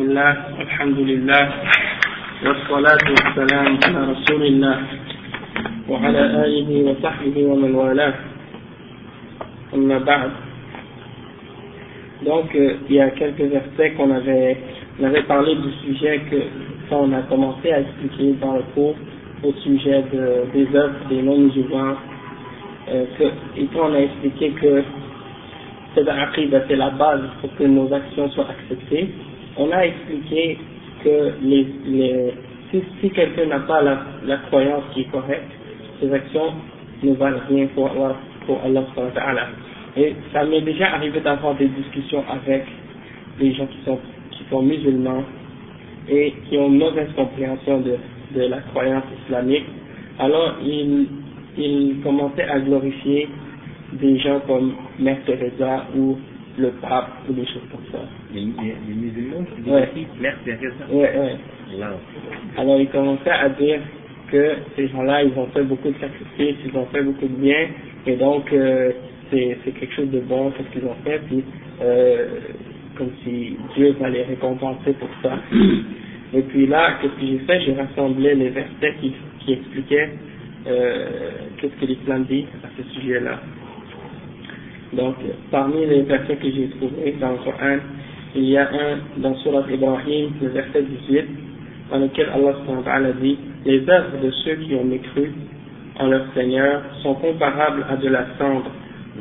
بسم الله الحمد لله والصلاة والسلام على رسول الله وعلى آله وصحبه ومن والاه أما بعد Donc, euh, il y a quelques versets qu'on avait, on avait parlé du sujet que quand on a commencé à expliquer dans le cours au sujet de, des œuvres des non-musulmans, euh, que, et quand on a expliqué que c'est c'est la base pour que nos actions soient acceptées, on a expliqué que les, si, si quelqu'un n'a pas la, croyance qui est correcte, ses actions ne valent rien pour Allah, Et ça m'est déjà arrivé d'avoir des discussions avec des gens qui sont, musulmans et qui ont une mauvaise compréhension de, de la croyance islamique. Alors ils, ils commençaient à glorifier des gens comme Mère Teresa ou le pape ou des choses comme ça. Les, les, les musulmans Ouais. Teresa Ouais, ouais. Là. Alors ils commençaient à dire que ces gens-là, ils ont fait beaucoup de sacrifices, ils ont fait beaucoup de bien, et donc euh, c'est c'est quelque chose de bon, ce qu'ils ont fait, puis euh, comme si Dieu va les récompenser pour ça. Et puis là, qu'est-ce que j'ai fait? J'ai rassemblé les versets qui, qui expliquaient euh, qu'est-ce que l'islam dit à ce sujet-là. Donc, parmi les versets que j'ai trouvés dans le Coran, il y a un dans Surat Ibrahim, le verset 18, dans lequel Allah dit Les œuvres de ceux qui ont mécru en leur Seigneur sont comparables à de la cendre,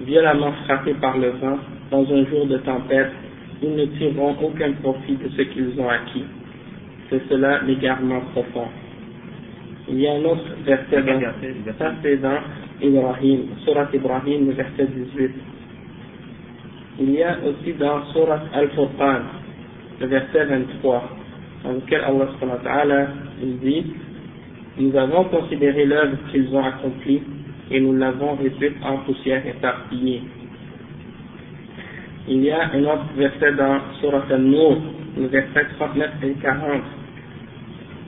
violemment frappée par le vent dans un jour de tempête. Ils ne tireront aucun profit de ce qu'ils ont acquis. C'est cela l'égarement profond. Il y a un autre verset dans, ça c'est dans Ibrahim, Surat Ibrahim, le verset 18. Il y a aussi dans Surat Al-Furqan, le verset 23, dans lequel Allah il dit Nous avons considéré l'œuvre qu'ils ont accomplie et nous l'avons réduite en poussière éparpillée. Il y a un autre verset dans Surat Al-Nur, le verset 39 et 40,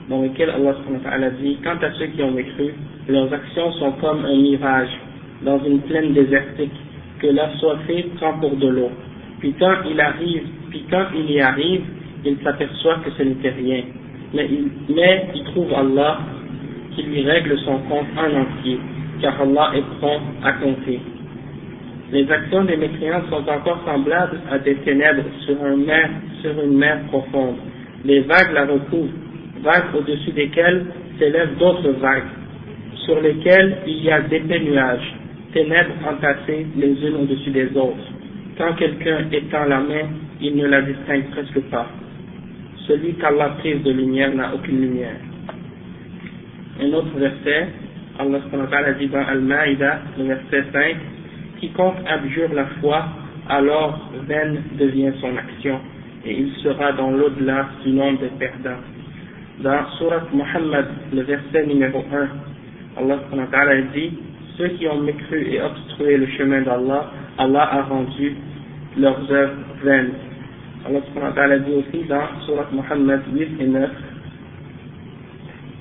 dans lequel Allah dit Quant à ceux qui ont mécru, leurs actions sont comme un mirage dans une plaine désertique que l'assoiffé prend pour de l'eau. Puis quand il arrive, il y arrive, il s'aperçoit que ce n'était rien. Mais il, trouve Allah qui lui règle son compte en entier, car Allah est prompt à compter. Les actions des mécréants sont encore semblables à des ténèbres sur, une mer profonde. Les vagues la recouvrent, vagues au-dessus desquelles s'élèvent d'autres vagues, sur lesquelles il y a d'épais nuages ténèbres entassées les unes au-dessus des autres. Quand quelqu'un étend la main, il ne la distingue presque pas. Celui qu'Allah prise de lumière n'a aucune lumière. Un autre verset, Allah a dit dans Al-Ma'idah, le verset 5, quiconque abjure la foi, alors vaine devient son action, et il sera dans l'au-delà du nombre des perdants. Dans Surat Muhammad, le verset numéro 1, Allah dit, ceux qui ont mécru et obstrué le chemin d'Allah, Allah a rendu leurs œuvres vaines. Allah dit aussi dans Surat Muhammad 8 et 9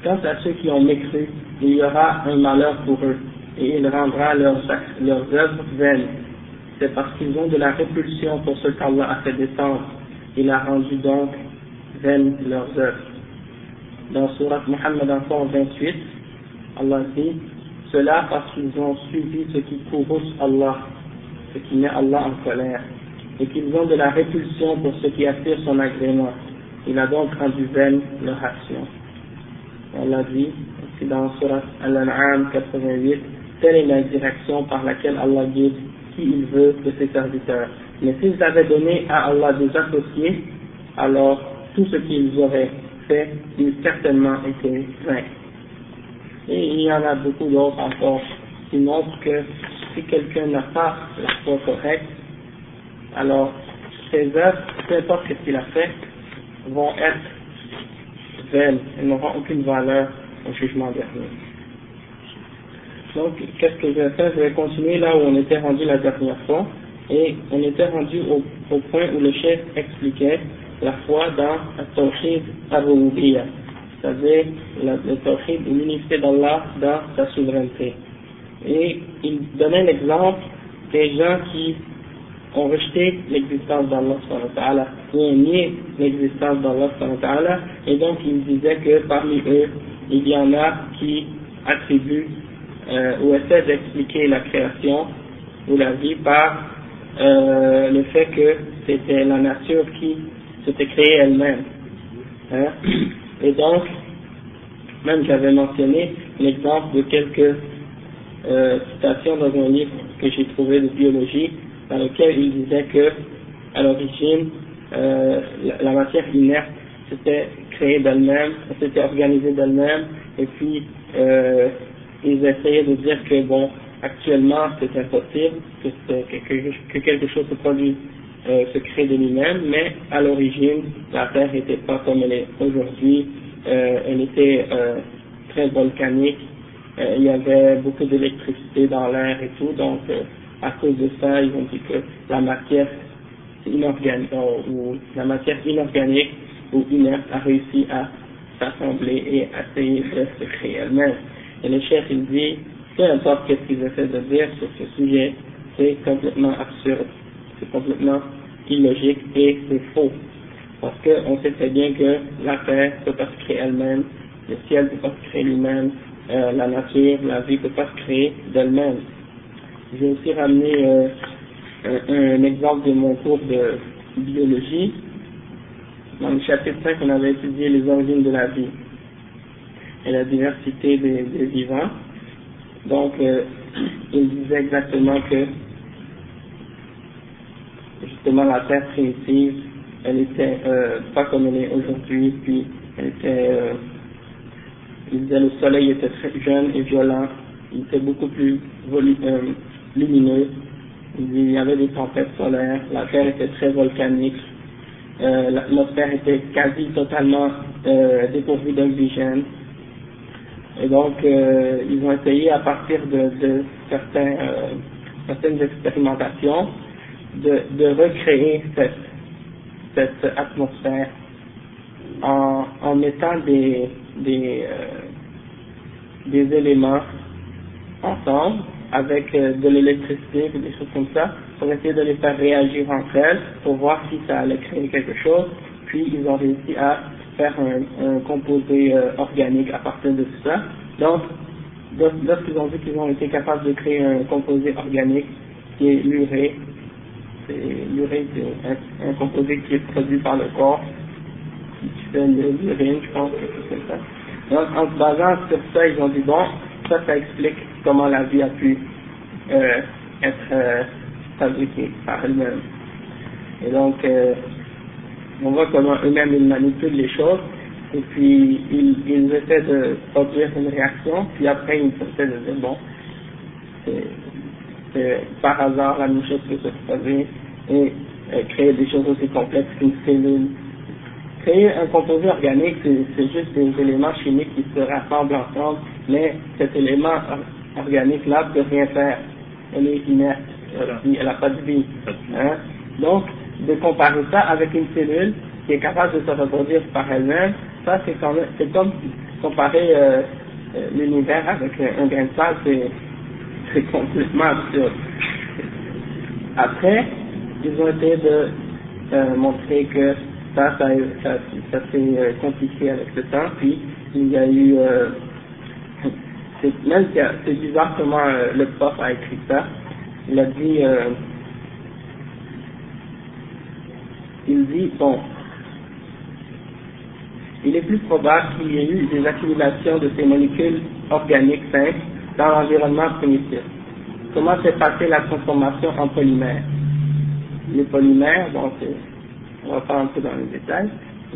Quant à ceux qui ont mécru, il y aura un malheur pour eux, et il rendra leurs, œuvres vaines. C'est parce qu'ils ont de la répulsion pour ce qu'Allah a fait descendre. Il a rendu donc vaines leurs œuvres. Dans Surat Muhammad encore 28, Allah dit cela parce qu'ils ont suivi ce qui courrouce Allah, ce qui met Allah en colère, et qu'ils ont de la répulsion pour ce qui attire son agrément. Il a donc rendu vaine leur action. On l'a dit, dans Surat Al-An'am 88, telle est la direction par laquelle Allah guide qui il veut de ses serviteurs. Mais s'ils avaient donné à Allah des associés, alors tout ce qu'ils auraient fait eût certainement été vain. Et il y en a beaucoup d'autres encore qui montrent que si quelqu'un n'a pas la foi correcte, alors ses œuvres, peu importe ce qu'il a fait, vont être vaines, elles n'auront aucune valeur au jugement dernier. Donc, qu'est-ce que je vais faire? Je vais continuer là où on était rendu la dernière fois, et on était rendu au, point où le chef expliquait la foi dans la tawhid al c'est-à-dire le tawhid, l'unité d'Allah dans sa souveraineté. Et il donnait l'exemple des gens qui ont rejeté l'existence d'Allah ou ont nié l'existence d'Allah et donc ils disaient que parmi eux, il y en a qui attribuent euh, ou essaient d'expliquer la création ou la vie par euh, le fait que c'était la nature qui s'était créée elle-même. Hein. Et donc, même j'avais mentionné l'exemple de quelques euh, citations dans un livre que j'ai trouvé de biologie, dans lequel il disait que, à l'origine, euh, la, matière inerte s'était créée d'elle-même, s'était organisée d'elle-même, et puis euh, ils essayaient de dire que bon, actuellement c'est impossible que, que, quelque chose se produise, euh, se crée de lui-même, mais à l'origine la Terre n'était pas comme elle est aujourd'hui, euh, elle était euh, très volcanique, il y avait beaucoup d'électricité dans l'air et tout, donc à cause de ça ils ont dit que la matière inorganique ou la matière inorganique ou inerte a réussi à s'assembler et à essayer de se créer elle-même. Et le chef il dit peu importe ce qu'ils essaient de dire sur ce sujet, c'est complètement absurde, c'est complètement illogique et c'est faux. Parce qu'on sait très bien que la terre ne peut pas se créer elle-même, le ciel ne peut pas se créer lui-même, euh, la nature, la vie ne peut pas se créer d'elle-même. J'ai aussi ramené euh, un, exemple de mon cours de biologie. Dans le chapitre 5, on avait étudié les origines de la vie et la diversité des vivants. Donc, euh, il disait exactement que, justement, la Terre primitive, elle était euh, pas comme elle est aujourd'hui, puis elle était, euh, le soleil était très jeune et violent, il était beaucoup plus euh, lumineux, il y avait des tempêtes solaires, la Terre était très volcanique, l'atmosphère était quasi totalement dépourvue d'oxygène, et donc, ils ont essayé à partir de, de certains, certaines expérimentations de, recréer cette, atmosphère en, mettant euh, des éléments ensemble avec euh, de l'électricité ou des choses comme ça pour essayer de les faire réagir entre elles pour voir si ça allait créer quelque chose. Puis ils ont réussi à faire un, composé euh, organique à partir de tout ça. Donc, lorsqu'ils ont vu qu'ils ont été capables de créer un composé organique qui est l'urée, l'urée c'est un, composé qui est produit par le corps, qui fait l'urine, je pense, quelque chose comme ça. Donc, en se basant sur ça, ils ont dit bon, ça, ça explique comment la vie a pu euh, être euh, fabriquée par elle-même. Et donc, euh, on voit comment eux-mêmes ils manipulent les choses, et puis ils, ils essaient de produire une réaction, puis après ils essaient de dire bon, c'est par hasard la même chose peut se produire, et euh, créer des choses aussi complexes qu'une cellule. Créer un composé organique, c'est juste des éléments chimiques qui se rassemblent ensemble, mais cet élément organique-là ne peut rien faire. Elle est inerte, elle n'a pas de vie. Hein? Donc, de comparer ça avec une cellule qui est capable de se reproduire par elle-même, ça c'est comme, comparer euh, euh, l'univers avec un grain de sable, c'est, complètement absurde. Après, ils ont essayé de euh, montrer que ça, ça, ça, ça s'est compliqué avec le temps, puis il y a eu, c'est, même c'est bizarre comment le prof a écrit ça, il a dit, il dit, bon, il est plus probable qu'il y ait eu des accumulations de ces molécules organiques simples dans l'environnement primitif. Comment s'est passée la transformation en polymères Les polymères, bon, on va pas entrer dans les détails,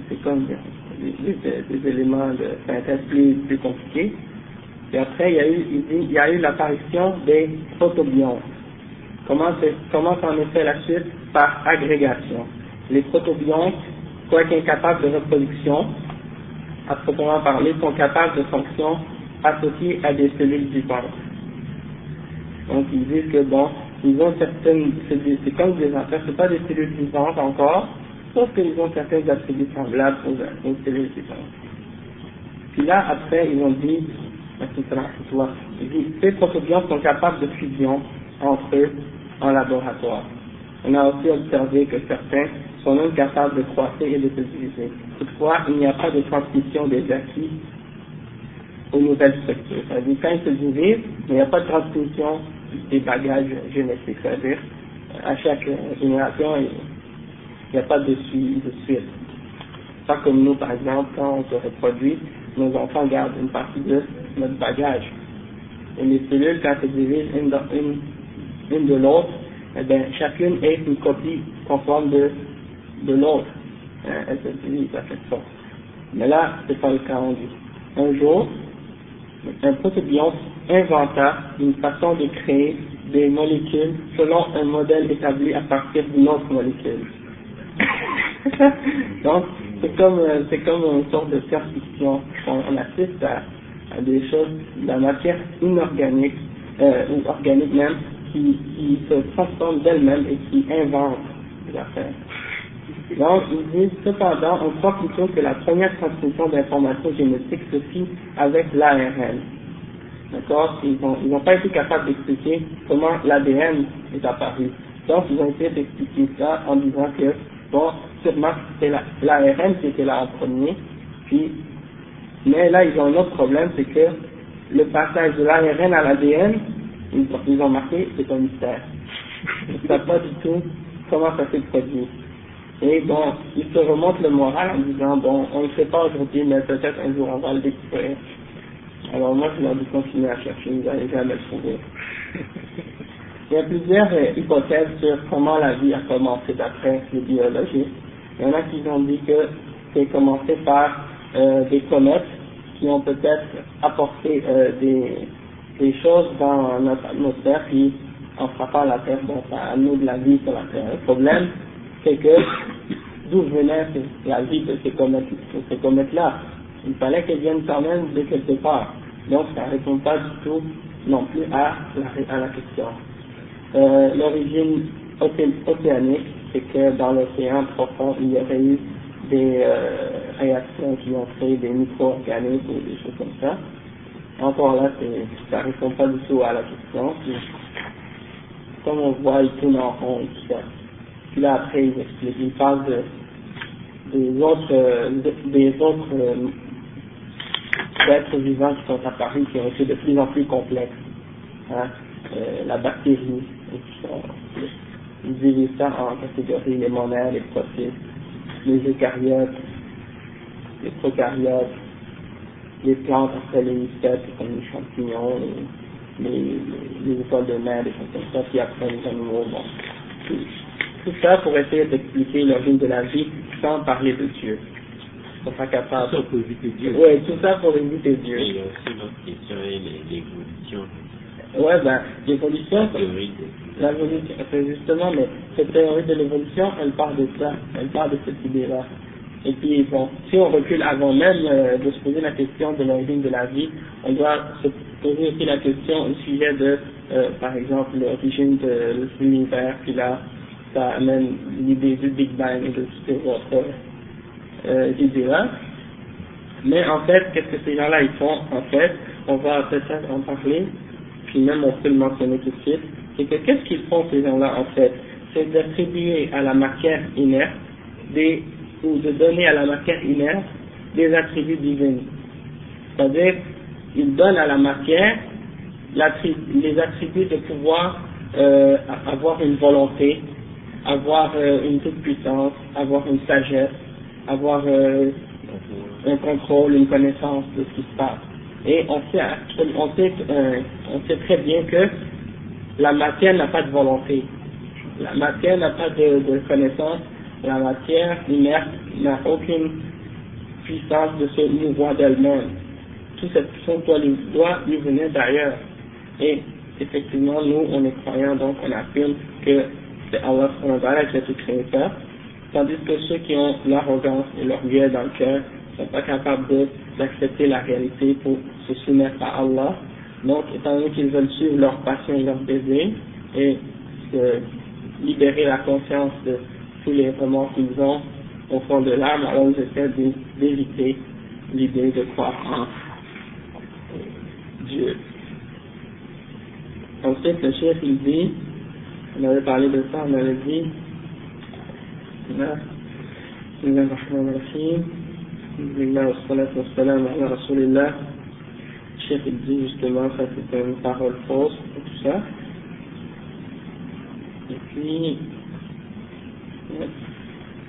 c'est comme des, éléments de synthèse plus, plus compliqués. Et après, il y a eu, l'apparition des protobiontes. Comment, comment s'en est fait la suite? Par agrégation les protobiontes, quoique incapables de reproduction, à proprement parler, sont capables de fonctions associées à des cellules vivantes. Donc ils disent que bon, ils ont certaines, c'est comme des enfants, c'est pas des cellules vivantes encore, sauf qu'ils ont certains attributs semblables aux, cellules vivantes. Puis là, après, ils ont dit, ces protobiontes sont capables de fusion entre eux en laboratoire. On a aussi observé que certains sont même capables de croître et de se diviser. Toutefois, il n'y a pas de transmission des acquis aux nouvelles structures. C'est-à-dire, quand ils se divisent, il n'y a pas de transmission des bagages génétiques. C'est-à-dire, à chaque génération, il n'y a pas de suite. Pas comme nous, par exemple, quand on se reproduit, nos enfants gardent une partie de notre bagage. Et les cellules, quand elles se divisent une, de l'autre, eh bien, chacune est une copie conforme de, l'autre. Hein, elle se divise à cette sorte. Mais là, c'est pas le cas en dit. Un jour, un protobionte inventa une façon de créer des molécules selon un modèle établi à partir d'une autre molécule. Donc, c'est comme, euh, c'est comme une sorte de science-fiction. On, assiste à, des choses, de la matière inorganique, euh, ou organique même, qui, qui se transforme d'elle-même et qui invente des affaires. Donc, ils disent, cependant, on croit plutôt que la première transmission d'informations génétiques se fit avec l'ARN. D'accord? Ils n'ont pas été capables d'expliquer comment l'ADN est apparu. Donc, ils ont essayé d'expliquer ça en disant que, bon, sûrement, c'est l'ARN qui était là en premier, puis, mais là, ils ont un autre problème, c'est que le passage de l'ARN à l'ADN, ils, ils, ont marqué, c'est un mystère. Ils ne savent pas du tout comment ça s'est produit. Et bon, ils se remontent le moral en disant, bon, on ne sait pas aujourd'hui, mais peut-être un jour on va le découvrir. Alors moi, je leur dis continuer à chercher, vous n'allez jamais le trouver. Il y a plusieurs euh, hypothèses sur comment la vie a commencé d'après les biologistes. Il y en a qui ont dit que c'est commencé par euh, des comètes qui ont peut-être apporté euh, des, des choses dans notre atmosphère qui, en frappant la Terre, bon, ça amené de la vie sur la Terre. Le problème, c'est que d'où venait la vie de ces comètes-là comètes Il fallait qu'elles viennent quand même de quelque part. Donc ça ne répond pas du tout non plus à la, à la question. Euh, L'origine océanique, c'est que dans l'océan profond, il y aurait eu des euh, réactions qui ont créé des micro-organismes ou des choses comme ça. Encore là, ça ne répond pas du tout à la question. comme on voit, il tourne en rond et tout ça. Là, après, il explique, il parle de, des autres, des autres euh, êtres vivants qui sont apparus, qui ont été de plus en plus complexes. Hein, euh, la bactérie, et. Ils divisent ça en catégories, les monades, les protistes, les eucaryotes, les prokaryotes, les plantes après les insectes, comme les champignons, les, les, les étoiles de mer, des choses comme ça, puis après les animaux. Bon. Tout, ça pour essayer d'expliquer l'origine de la vie sans parler de Dieu sont pas capables. Tout ça pour éviter Dieu. Oui, tout ça pour éviter Dieu. Et il y a aussi une autre question, l'évolution. Ouais, ben, l'évolution, c'est justement, mais cette théorie de l'évolution, elle part de ça, elle part de cette idée-là. Et puis, bon, si on recule avant même euh, de se poser la question de l'origine de la vie, on doit se poser aussi la question au sujet de, euh, par exemple, l'origine de l'univers, puis là, ça amène l'idée du Big Bang et de toutes ces autres euh, idées-là. Mais en fait, qu'est-ce que ces gens-là ils font En fait, on va peut-être en parler, puis même on peut le mentionner tout de suite, c'est que qu'est-ce qu'ils font ces gens-là en fait? C'est d'attribuer à la matière inerte des, ou de donner à la matière inerte des attributs divins. C'est-à-dire, ils donnent à la matière les attributs de pouvoir euh, avoir une volonté, avoir euh, une toute puissance, avoir une sagesse, avoir euh, un contrôle, une connaissance de ce qui se passe. Et on sait, on sait, euh, on sait très bien que la matière n'a pas de volonté. La matière n'a pas de, de, connaissance. La matière inerte n'a aucune puissance de se mouvoir d'elle-même. Toute cette puissance doit lui, doit lui venir d'ailleurs. Et effectivement, nous, on est croyants, donc on affirme que c'est Allah qui a tout créé ça Tandis que ceux qui ont l'arrogance et l'orgueil dans le cœur ne sont pas capables d'accepter la réalité pour se soumettre à Allah. Donc, étant donné qu'ils veulent suivre leur passion et leur désir et libérer la conscience de tous les remords qu'ils ont au fond de l'âme, alors ils essaient d'éviter l'idée de croire en Dieu. Ensuite, le chef il dit On avait parlé de ça, on avait dit. بسم الله الرحمن الرحيم بسم الله والصلاة والسلام على رسول الله الشيخ dit justement ça c'est une parole fausse et tout ça. Et puis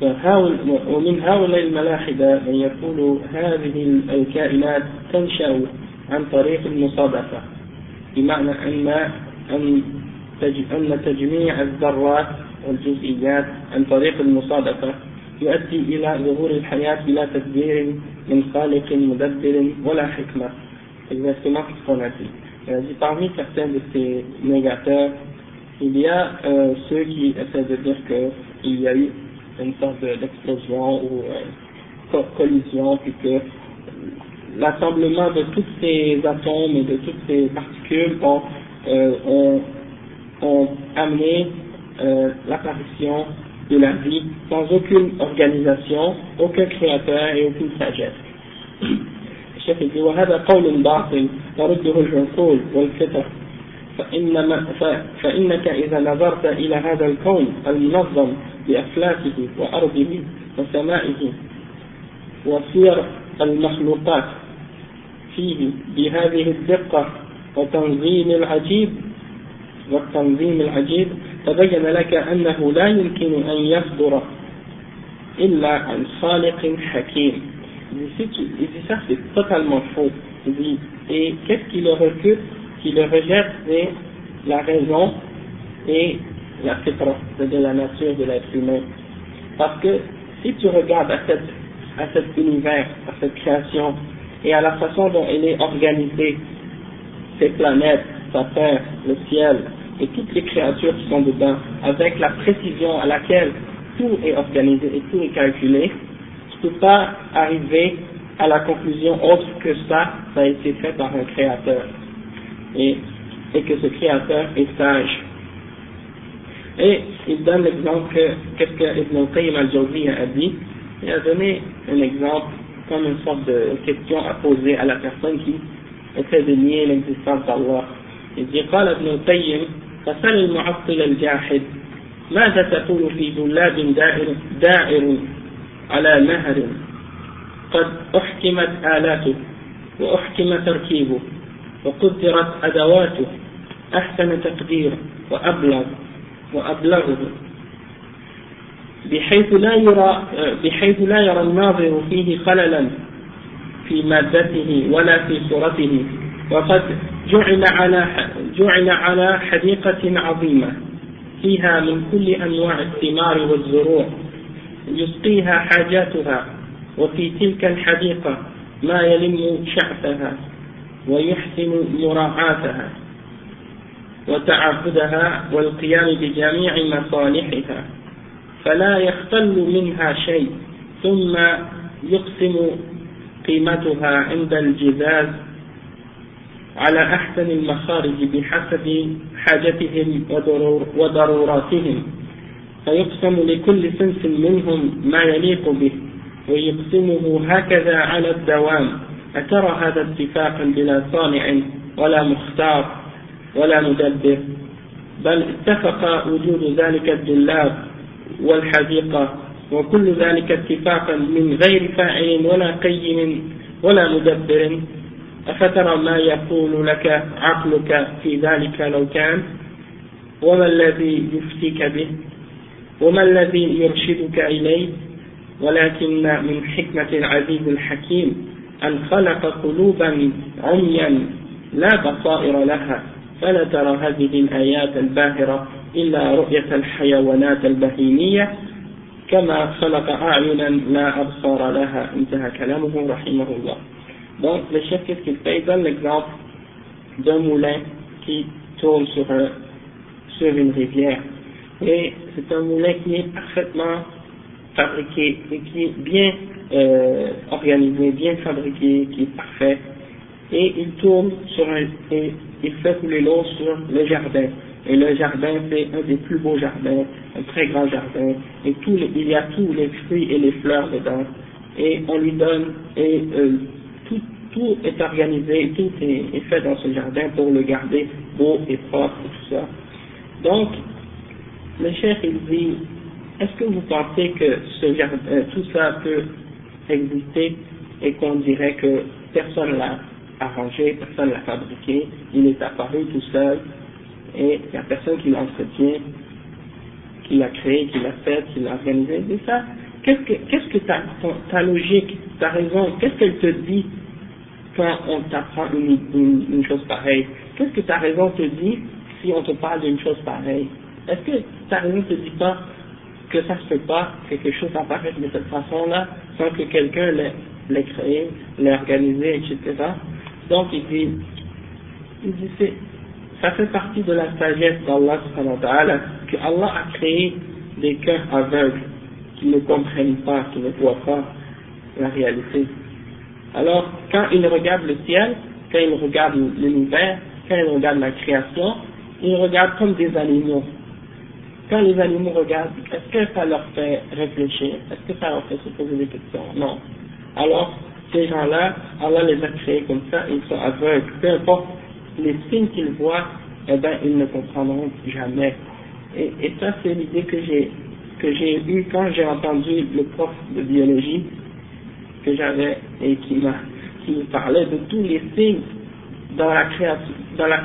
ومن هؤلاء الملاحدة من يقول هذه الكائنات تنشأ عن طريق المصادفة بمعنى أن أن أن تجميع الذرات والجزئيات عن طريق المصادفة يؤدي إلى ظهور الحياة بلا تدبير من خالق مدبر ولا حكمة exactement ce qu'on a dit. Il a dit parmi certains de ces négateurs, il y a euh, ceux qui essaient de dire qu'il y a eu une sorte d'explosion ou euh, collision, puis que l'assemblement de tous ces atomes et de toutes ces particules ont, euh, ont, ont amené euh, l'apparition de la vie sans aucune organisation, aucun créateur et aucune sagesse. الشيخ يقول وهذا قول باطل ترده العقول والفطر فإنما فإنك إذا نظرت إلى هذا الكون المنظم بأفلاكه وأرضه وسمائه وسير المخلوقات فيه بهذه الدقة وتنظيم العجيب والتنظيم العجيب تبين لك أنه لا يمكن أن يصدر إلا عن خالق حكيم Il dit ça c'est totalement faux. Il dit, et qu'est-ce qui le recule, qui le rejette, c'est la raison et la fitra, de la nature de l'être humain. Parce que si tu regardes à, cette, à cet univers, à cette création, et à la façon dont elle est organisée, ces planètes, sa terre, le ciel, et toutes les créatures qui sont dedans, avec la précision à laquelle tout est organisé et tout est calculé, tu ne peux pas arriver à la conclusion autre que ça, ça a été fait par un créateur. Et, et que ce créateur est sage. Et il donne l'exemple que, qu'est-ce que Ibn Qayyim al-Jawzi a dit. Il a donné un exemple comme une sorte de question à poser à la personne qui essaie de nier l'existence d'Allah. Il dit, قال ابن القيم فسل المعطل الجاحد. ماذا تقول في دولاب دائر, دائر على نهر؟ قد أحكمت آلاته وأحكم تركيبه وقدرت أدواته. أحسن تقدير وأبلغ وأبلغه. بحيث لا يرى بحيث لا يرى الناظر فيه خللا في مادته ولا في صورته. وقد جعل على جعل على حديقة عظيمة فيها من كل أنواع الثمار والزروع يسقيها حاجاتها وفي تلك الحديقة ما يلم شعثها ويحسن مراعاتها وتعبدها والقيام بجميع مصالحها فلا يختل منها شيء ثم يقسم قيمتها عند الجزاز على أحسن المخارج بحسب حاجتهم وضروراتهم. فيقسم لكل صنف منهم ما يليق به ويقسمه هكذا على الدوام. أترى هذا اتفاقا بلا صانع ولا مختار ولا مدبر. بل اتفق وجود ذلك الدلاب والحديقة وكل ذلك اتفاقا من غير فاعل ولا قيم ولا مدبر. أفترى ما يقول لك عقلك في ذلك لو كان؟ وما الذي يفتيك به؟ وما الذي يرشدك إليه؟ ولكن من حكمة العزيز الحكيم أن خلق قلوبا عميا لا بصائر لها فلا ترى هذه الآيات الباهرة إلا رؤية الحيوانات البهيمية. كما خلق أعينا لا أبصار لها انتهى كلامه رحمه الله. Donc, le chef, qu'est-ce qu'il fait? Il donne l'exemple d'un moulin qui tourne sur, sur une rivière. Et c'est un moulin qui est parfaitement fabriqué et qui est bien euh, organisé, bien fabriqué, qui est parfait. Et il tourne sur un, et il fait couler l'eau sur le jardin. Et le jardin, c'est un des plus beaux jardins, un très grand jardin. Et il y a tous les fruits et les fleurs dedans. Et on lui donne, et euh, tout, est organisé, tout est, fait dans ce jardin pour le garder beau et propre tout ça. Donc, le chef il dit, est-ce que vous pensez que ce jardin, euh, tout ça peut exister et qu'on dirait que personne l'a arrangé, personne l'a fabriqué, il est apparu tout seul et il n'y a personne qui l'entretient, qui l'a créé, qui l'a fait, qui l'a organisé, c'est ça. Qu'est-ce que, ta, ta logique, ta raison, qu'est-ce qu'elle te dit quand on t'apprend une, chose pareille? Qu'est-ce que ta raison te dit si on te parle d'une chose pareille? Est-ce que ta raison te dit pas que ça se fait pas, que quelque chose apparaisse de cette façon-là, sans que quelqu'un l'ait créé, l'ait organisé, etc. Donc il dit, il dit c'est, ça fait partie de la sagesse d'Allah que Allah a créé des cœurs aveugles qui ne comprennent pas, qui ne voient pas la réalité. Alors, quand ils regardent le ciel, quand ils regardent l'univers, quand ils regardent la création, ils regardent comme des animaux. Quand les animaux regardent, est-ce que ça leur fait réfléchir? Est-ce que ça leur fait se poser des questions? Non. Alors, ces gens-là, Allah les a créés comme ça, ils sont aveugles. Peu importe les signes qu'ils voient, eh ben, ils ne comprendront jamais. Et, et ça, c'est l'idée que j'ai que j'ai eue quand j'ai entendu le prof de biologie que j'avais et qui me parlait de tous les signes dans la création dans la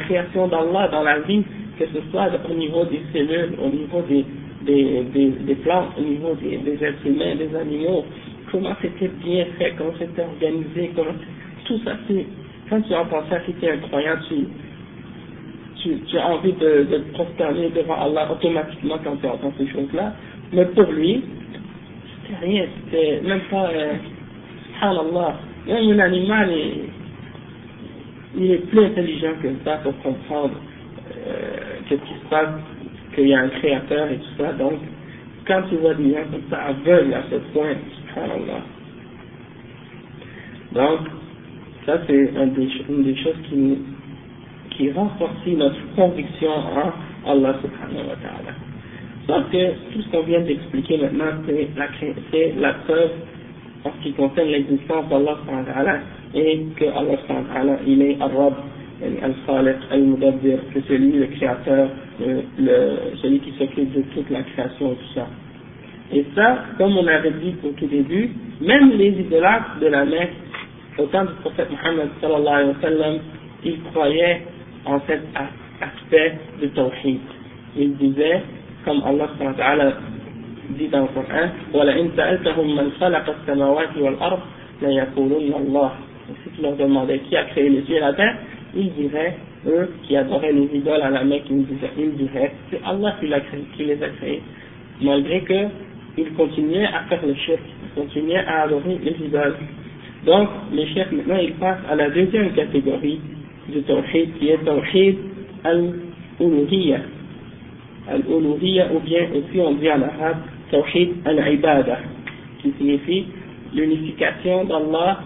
d'Allah, dans la vie, que ce soit au niveau des cellules, au niveau des, plantes, au niveau des, êtres humains, des animaux, comment c'était bien fait, comment c'était organisé, comment tout ça c'est quand tu entends ça, un croyant, tu, tu, tu as envie de, de te prosterner devant Allah automatiquement quand tu entends ces choses-là. Mais pour lui, c'était rien, même pas, euh, subhanallah, même un animal, il, est plus intelligent que ça pour comprendre euh, qu'est-ce qui se passe, qu'il y a un créateur et tout ça. Donc, quand tu vois des gens comme ça aveugles à ce point, subhanallah. Donc, ça c'est une des choses qui, qui renforce notre conviction en Allah subhanahu wa ta'ala. Sauf que tout ce qu'on vient d'expliquer maintenant, c'est la, la preuve en ce qui concerne l'existence d'Allah et que Allah il est Arab, Al-Khaliq, Al-Mudabbir, que c'est lui le créateur, le, le, celui qui s'occupe de toute la création et tout ça. Et ça, comme on avait dit au tout début, même les idolâtres de la Mecque, au temps du prophète Mohammed sallallahu alayhi wa sallam, ils croyaient en cet aspect de tawhid. Ils disaient, comme Allah dit dans le Coran, si tu leur demandais qui a créé les cieux et la terre, ils diraient, eux qui adoraient les idoles à la Mecque, ils diraient, c'est Allah qui, les a créés, malgré que ils continuaient à faire le chef, ils continuaient à adorer les idoles. Donc, les chefs, maintenant, ils passent à la deuxième catégorie du tawhid, qui est tawhid al-uluhiyya, Al-uluhiyya, ou bien aussi on dit en arabe tawhid al-ibada, qui signifie l'unification d'Allah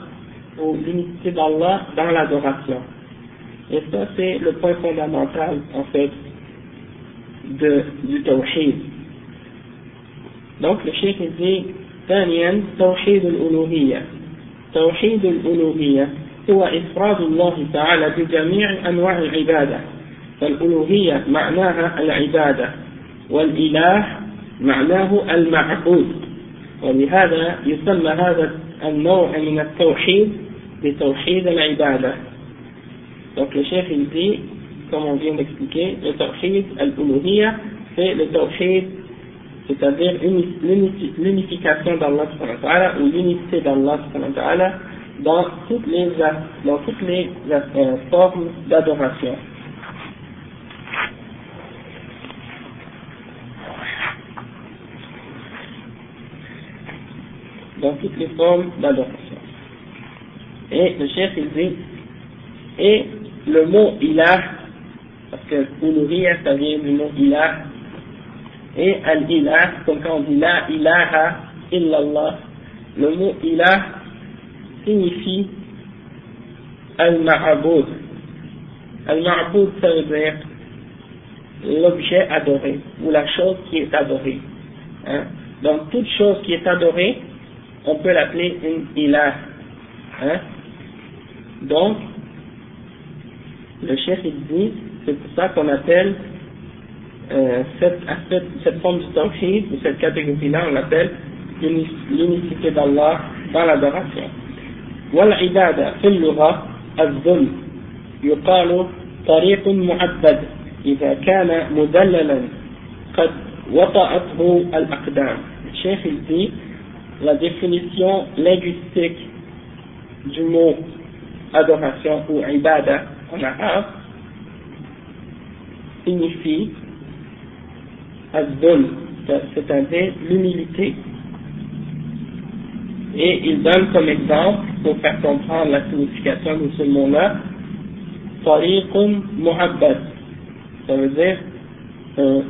ou l'unité d'Allah dans l'adoration. Et ça, c'est le point fondamental, en fait, de, du tawhid. Donc, le cheikh dit, ثانيا توحيد الألوهية توحيد الألوهية هو إفراد الله تعالى بجميع أنواع العبادة فالألوهية معناها العبادة والإله معناه المعبود ولهذا يسمى هذا النوع من التوحيد بتوحيد العبادة Donc le chef il dit, comme on vient d'expliquer, le tawhid al-uluhiyya, c'est le tawhid, c'est-à-dire l'unification d'Allah ou l'unité d'Allah dans toutes les, dans toutes les euh, formes d'adoration. Dans toutes les formes d'adoration. Et le chef il dit, et le mot ilah, parce que uluhiyya ça vient du mot ilah, et al-ilah, comme quand on dit la ilaha illallah, le mot ilah signifie al-ma'aboud. Al-ma'aboud ça veut dire l'objet adoré, ou la chose qui est adorée. Hein? Donc toute chose qui est adorée, on peut l'appeler une ilah. Hein? Donc, le chef il dit, c'est pour ça qu'on appelle euh, cet aspect, cette forme du tawhid, ou cette catégorie-là, on l'appelle l'unicité d'Allah dans l'adoration. والعبادة في اللغة الذل يقال طريق معبد إذا كان مدللا قد وطأته الأقدام الشيخ dit la définition linguistique du mot adoration ou ibada en arabe signifie c'est-à-dire l'humilité. Et il donne comme exemple, pour faire comprendre la signification de ce mot-là, Tariqun Muhabbad. Ça veut dire un,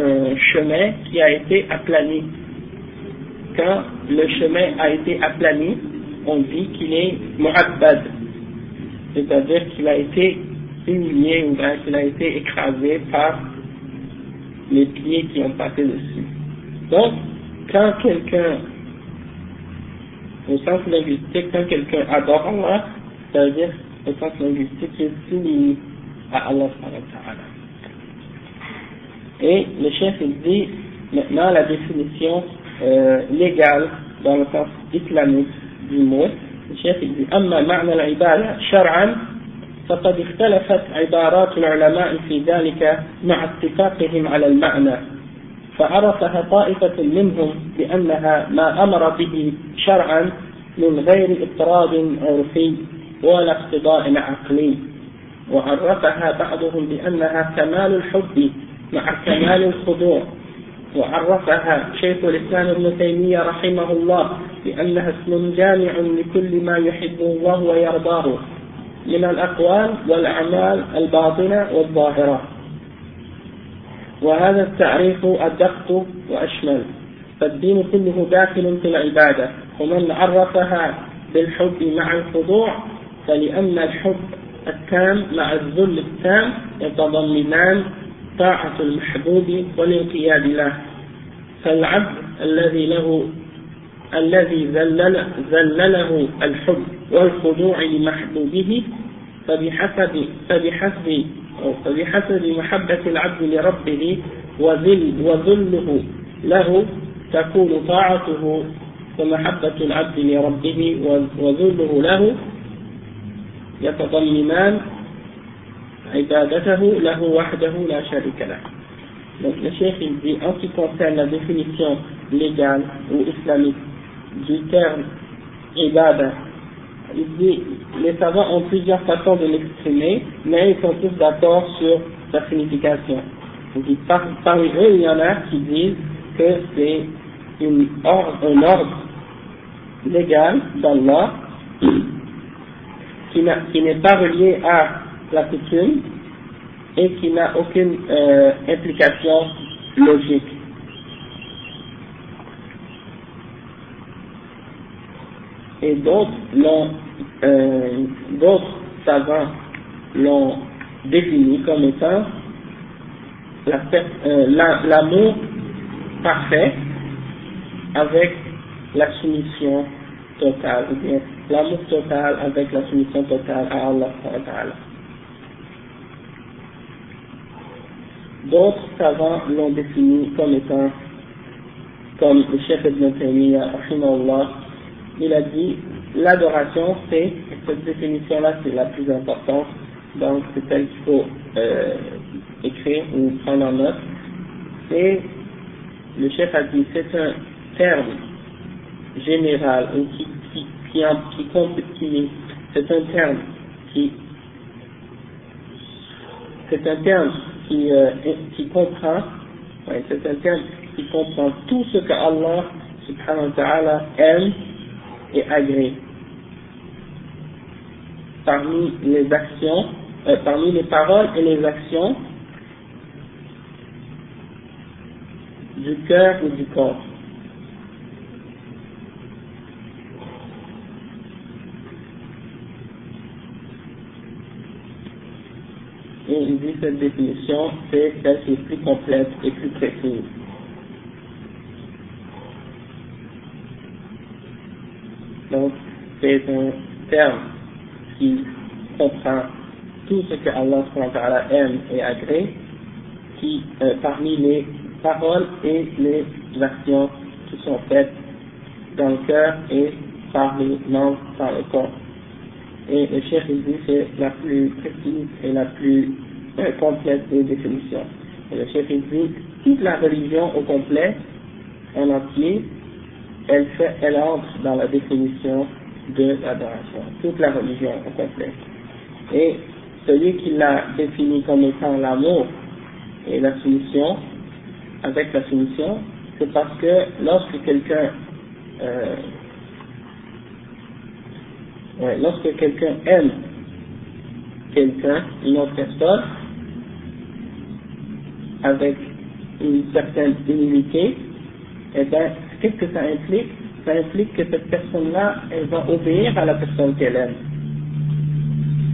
un, chemin qui a été aplani. Quand le chemin a été aplani, on dit qu'il est Muhabbad. C'est-à-dire qu'il a été humilié ou qu'il a été écrasé par les pieds qui ont passé dessus. Donc, quand quelqu'un, au sens linguistique, quand quelqu'un adore Allah, ça veut dire, au sens linguistique, qu'il s'unie à Allah. Et le chef il dit maintenant la définition euh, légale dans le sens islamique du mot. Le chef il dit أما معنى العبادة شرعا فقد اختلفت عبارات العلماء في ذلك مع اتفاقهم على المعنى فعرفها طائفة منهم بأنها ما أمر به شرعا من غير اضطراب عرفي ولا اقتضاء عقلي وعرفها بعضهم بأنها كمال الحب مع كمال الخضوع وعرفها شيخ الإسلام ابن تيمية رحمه الله بأنها اسم جامع لكل ما يحبه الله ويرضاه من الأقوال والأعمال الباطنة والظاهرة. وهذا التعريف أدق وأشمل. فالدين كله داخل في العبادة ومن عرفها بالحب مع الخضوع فلأن الحب التام مع الذل التام يتضمنان طاعة المحبوب والانقياد له. فالعبد الذي له الذي ذلل ذلله الحب والخضوع لمحبوبه فبحسب فبحسب فبحسب محبة العبد لربه وذل وذله له تكون طاعته ومحبة العبد لربه وذله له يتضمنان ibadatahu lahu wahdahu la sharika. Donc le chef il dit en ce qui concerne la définition légale ou islamique du terme ibadah, il dit les savants ont plusieurs façons de l'exprimer, mais ils sont tous d'accord sur sa signification. Par, parmi eux, il y en a qui disent que c'est or, un ordre légal d'Allah qui n'est pas relié à la et qui n'a aucune euh, implication logique. Et d'autres euh, d'autres savants l'ont défini comme étant euh, l'amour parfait avec la soumission totale, ou bien l'amour total avec la soumission totale à Allah. D'autres savants l'ont défini comme étant, comme le chef Ibn Taymiyyah, il a dit l'adoration, c'est, cette définition-là, c'est la plus importante, donc c'est celle qu'il faut euh, écrire ou prendre en note. C'est, le chef a dit, c'est un terme général, qui, qui, qui, qui, qui c'est un terme qui, c'est un terme qui, euh, qui comprend, ouais, c'est un terme qui comprend tout ce que Allah subhanahu wa ta'ala aime et agréé parmi les actions, euh, parmi les paroles et les actions du cœur ou du corps. Et dit cette définition, c'est celle qui est plus complète et plus précise. Donc, c'est un terme qui comprend tout ce que Allah aime et agrée, qui, euh, parmi les paroles et les actions qui sont faites dans le cœur et par les membres, par le corps. Et le chef il dit c'est la plus précise et la plus complète des définitions. Et le chef il toute la religion au complet, en entier, elle, fait, elle entre dans la définition de l'adoration. Toute la religion au complet. Et celui qui l'a défini comme étant l'amour et la soumission, avec la soumission, c'est parce que lorsque quelqu'un euh, lorsque quelqu'un aime quelqu'un, une autre personne, avec une certaine humilité, eh bien, qu'est-ce que ça implique? Ça implique que cette personne-là, elle va obéir à la personne qu'elle aime.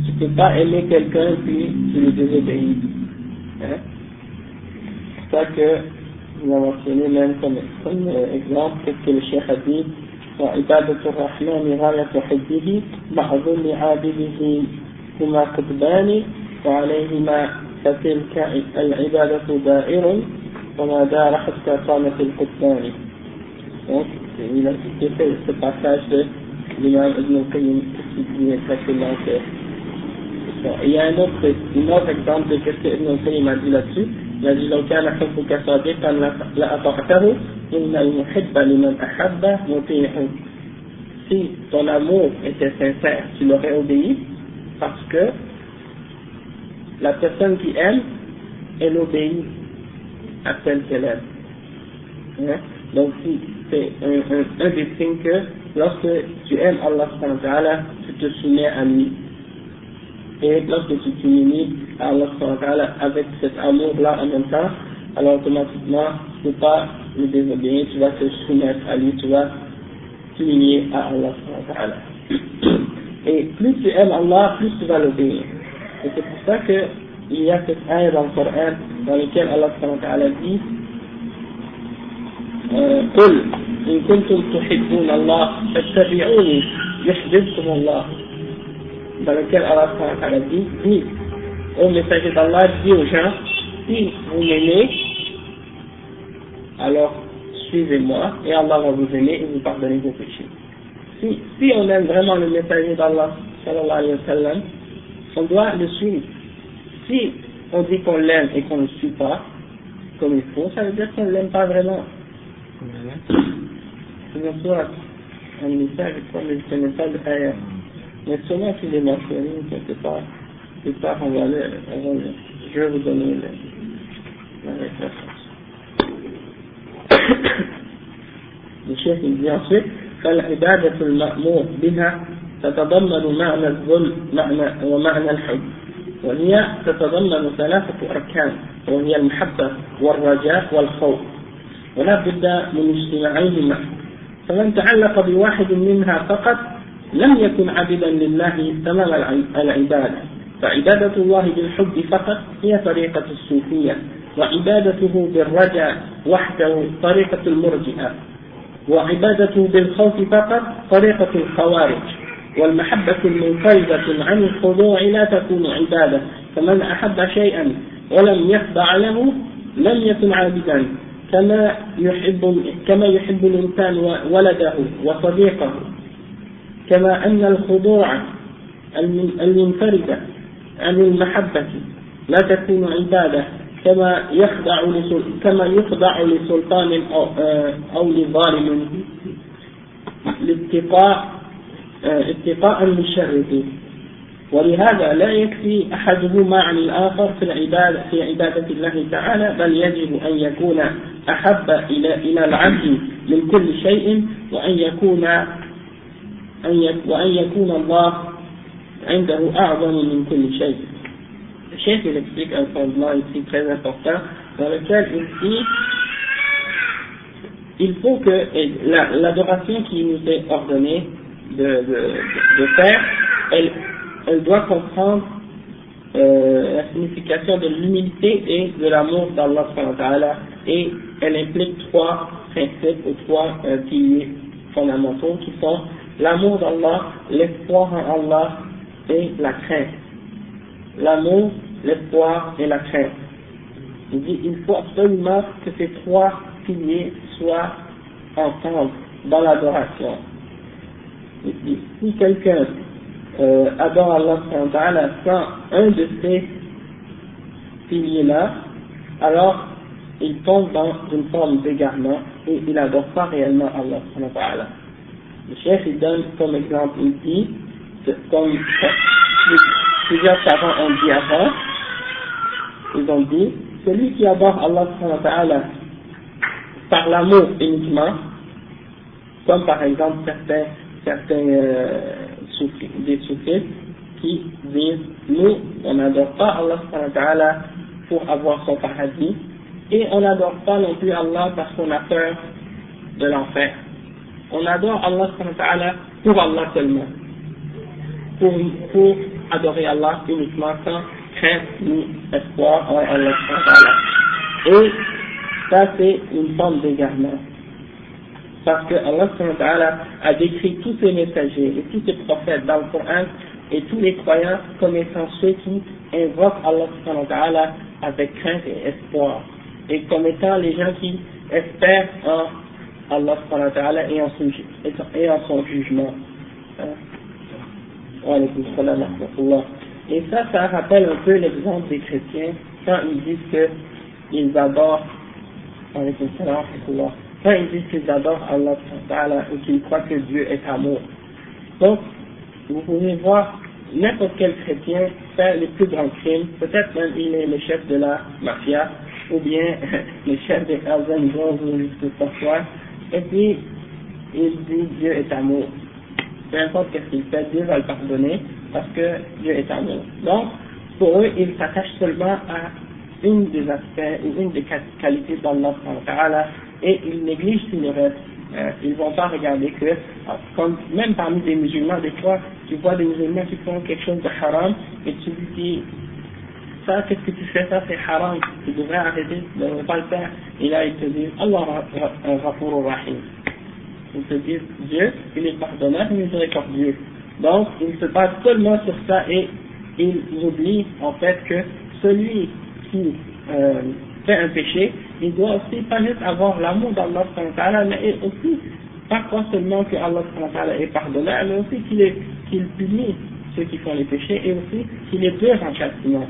Tu ne peux pas aimer quelqu'un puis tu lui désobéis. Hein? C'est ça que nous avons mentionné même comme, euh, exemple, qu'est-ce que le cheikh a dit وعبادة الرحمن غاية حبه بعض لعابده هما قطبان وعليهما فتلك العبادة دائر وما دار حتى قامت القطبان cité ce l'imam Ibn al-Qayyim qui dit exactement que il y a un autre, un autre exemple de ce que Ibn al-Qayyim a dit là-dessus. Il a dit لو كان حبك صادقا لأطعته إن المحب لمن أحب مطيع. Si ton amour était sincère, tu l'aurais obéi parce que la personne qui aime, elle obéit à celle qu'elle aime. Hein? Donc, c'est un, un, un, des signes que lorsque tu aimes Allah, tu te soumets à lui. Et lorsque tu t'humilies à Allah avec cet amour-là en même temps, alors automatiquement, tu ne peux pas le désobéir, tu vas te soumettre à lui, tu vas t'humilier à Allah. Et plus tu aimes Allah, plus tu vas l'obéir. Et c'est pour ça qu'il y a cette ayah dans le Coran dans laquelle Allah dit قل إن كنتم تحبون الله فاتبعوني يحببكم الله dans lequel Allah a dit, dit au messager d'Allah, dit aux gens, si vous m'aimez, alors suivez-moi et Allah va vous aimer et vous pardonner vos péchés. Si, si on aime vraiment le messager d'Allah, on doit le suivre. Si on dit qu'on l'aime et qu'on ne le suit pas, comme il faut, ça veut dire qu'on ne l'aime pas vraiment. C'est un message, je ne connais pas de. Mais sûrement qu'il est mentionné quelque part. Plus tard, on va aller, je vais vous donner la référence. le chef il dit ensuite فالعبادة المأمور بها تتضمن معنى الذل معنى ومعنى الحب وهي تتضمن ثلاثة أركان وهي المحبة والرجاء والخوف ولا بد من اجتماعيهما فمن تعلق بواحد منها فقط لم يكن عبدا لله تمام العبادة. فعبادة الله بالحب فقط هي طريقة الصوفية وعبادته بالرجاء وحده طريقة المرجئة وعبادته بالخوف فقط طريقة الخوارج. والمحبة المنفردة عن الخضوع لا تكون عبادة فمن أحب شيئا ولم يخضع له لم يكن عابدا. كما يحب كما يحب الإنسان ولده وصديقه. كما أن الخضوع المنفردة عن المحبة لا تكون عبادة كما يخضع كما يخضع لسلطان أو, أو لظالم. لاتقاء اتقاء للشر ولهذا لا يكفي أحدهما عن الآخر في العبادة في عبادة الله تعالى بل يجب أن يكون أحب إلى إلى العبد من كل شيء وأن يكون وأن يكون الله عنده أعظم من كل شيء. Le chef il explique un fondement ici très important dans lequel il dit il faut que l'adoration qui nous est ordonnée de, de, de faire, elle, elle doit comprendre euh, la signification de l'humilité et de l'amour d'Allah et elle implique trois principes ou trois euh, piliers fondamentaux qui sont l'amour d'Allah, l'espoir en Allah et la crainte. L'amour, l'espoir et la crainte. Il dit il faut absolument que ces trois piliers soient ensemble dans l'adoration. Si quelqu'un euh, adore Allah sans un de ces piliers-là, alors il tombe dans une forme d'égarement et il n'adore pas réellement Allah. Le chef il donne comme exemple, il dit, comme plusieurs savants ont dit avant, ils ont dit, celui qui adore Allah par l'amour uniquement, comme par exemple certains, certains euh, des soufis qui disent, nous, on n'adore pas Allah pour avoir son paradis, et on n'adore pas non plus Allah parce qu'on a peur de l'enfer. On adore Allah pour Allah seulement. Pour, adorer Allah uniquement sans crainte ni espoir en Allah. Et ça c'est une forme d'égarement. Parce que Allah a décrit tous ses messagers et tous ses prophètes dans le Coran et tous les croyants comme étant ceux qui invoquent Allah avec crainte et espoir et comme étant les gens qui espèrent en Allah et en son, et jugement. Hein? Et ça, ça rappelle un peu l'exemple des chrétiens quand ils disent qu'ils adorent quand ils disent qu'ils adorent Allah ou qu'ils croient que Dieu est amour. Donc, vous pouvez voir n'importe quel chrétien faire les plus grands crimes, peut-être même il est le chef de la mafia, ou bien le chef des Hells ou juste soir, et puis il dit Dieu est amour. Peu importe ce qu'il fait, Dieu va le pardonner parce que Dieu est amour. Donc, pour eux, ils s'attachent seulement à une des aspects ou une des qualités d'Allah et ils négligent tout le reste. Euh, ils ne vont pas regarder que, comme même parmi des musulmans, des fois, tu vois des musulmans qui font quelque chose de haram et tu dis ça, qu'est-ce que tu fais, ça c'est haram, tu devrais arrêter de ne pas le faire. Et là, ils te disent, Allah Ghafur Rahim. Ils te disent, Dieu, il est pardonnable et miséricordieux. Donc, ils se basent seulement sur ça et ils oublient en fait que celui qui euh, fait un péché, il doit aussi pas juste avoir l'amour d'Allah, mais aussi pas seulement que Allah est pardonnable, mais aussi qu'il qu'il punit ceux qui font les péchés et aussi qu'il est dur en châtiment.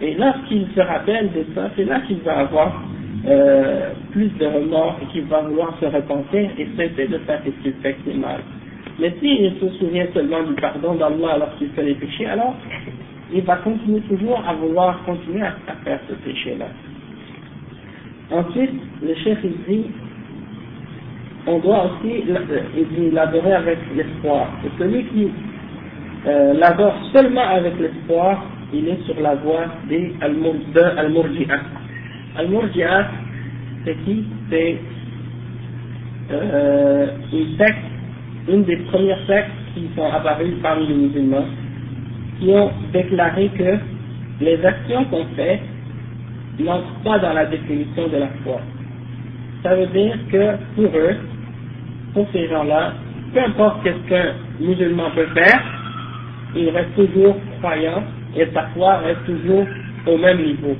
Et lorsqu'il se rappelle de ça, c'est là qu'il va avoir euh, plus de remords et qu'il va vouloir se repentir et cesser de faire ce qu'il fait qui est mal. Mais s'il se souvient seulement du pardon d'Allah lorsqu'il fait les péchés, alors il va continuer toujours à vouloir continuer à, faire ce péché-là. Ensuite, le chef il dit, on doit aussi l'adorer avec l'espoir. Celui qui euh, l'adore seulement avec l'espoir, il est sur la voie des Al-Murji'a. Al-Murji'a, c'est qui? C'est euh, une secte, une des premières sectes qui sont apparues parmi les musulmans, qui ont déclaré que les actions qu'on fait n'entrent pas dans la définition de la foi. Ça veut dire que pour eux, pour ces gens-là, peu importe ce qu'un musulman peut faire, il reste toujours croyant et sa foi reste toujours au même niveau.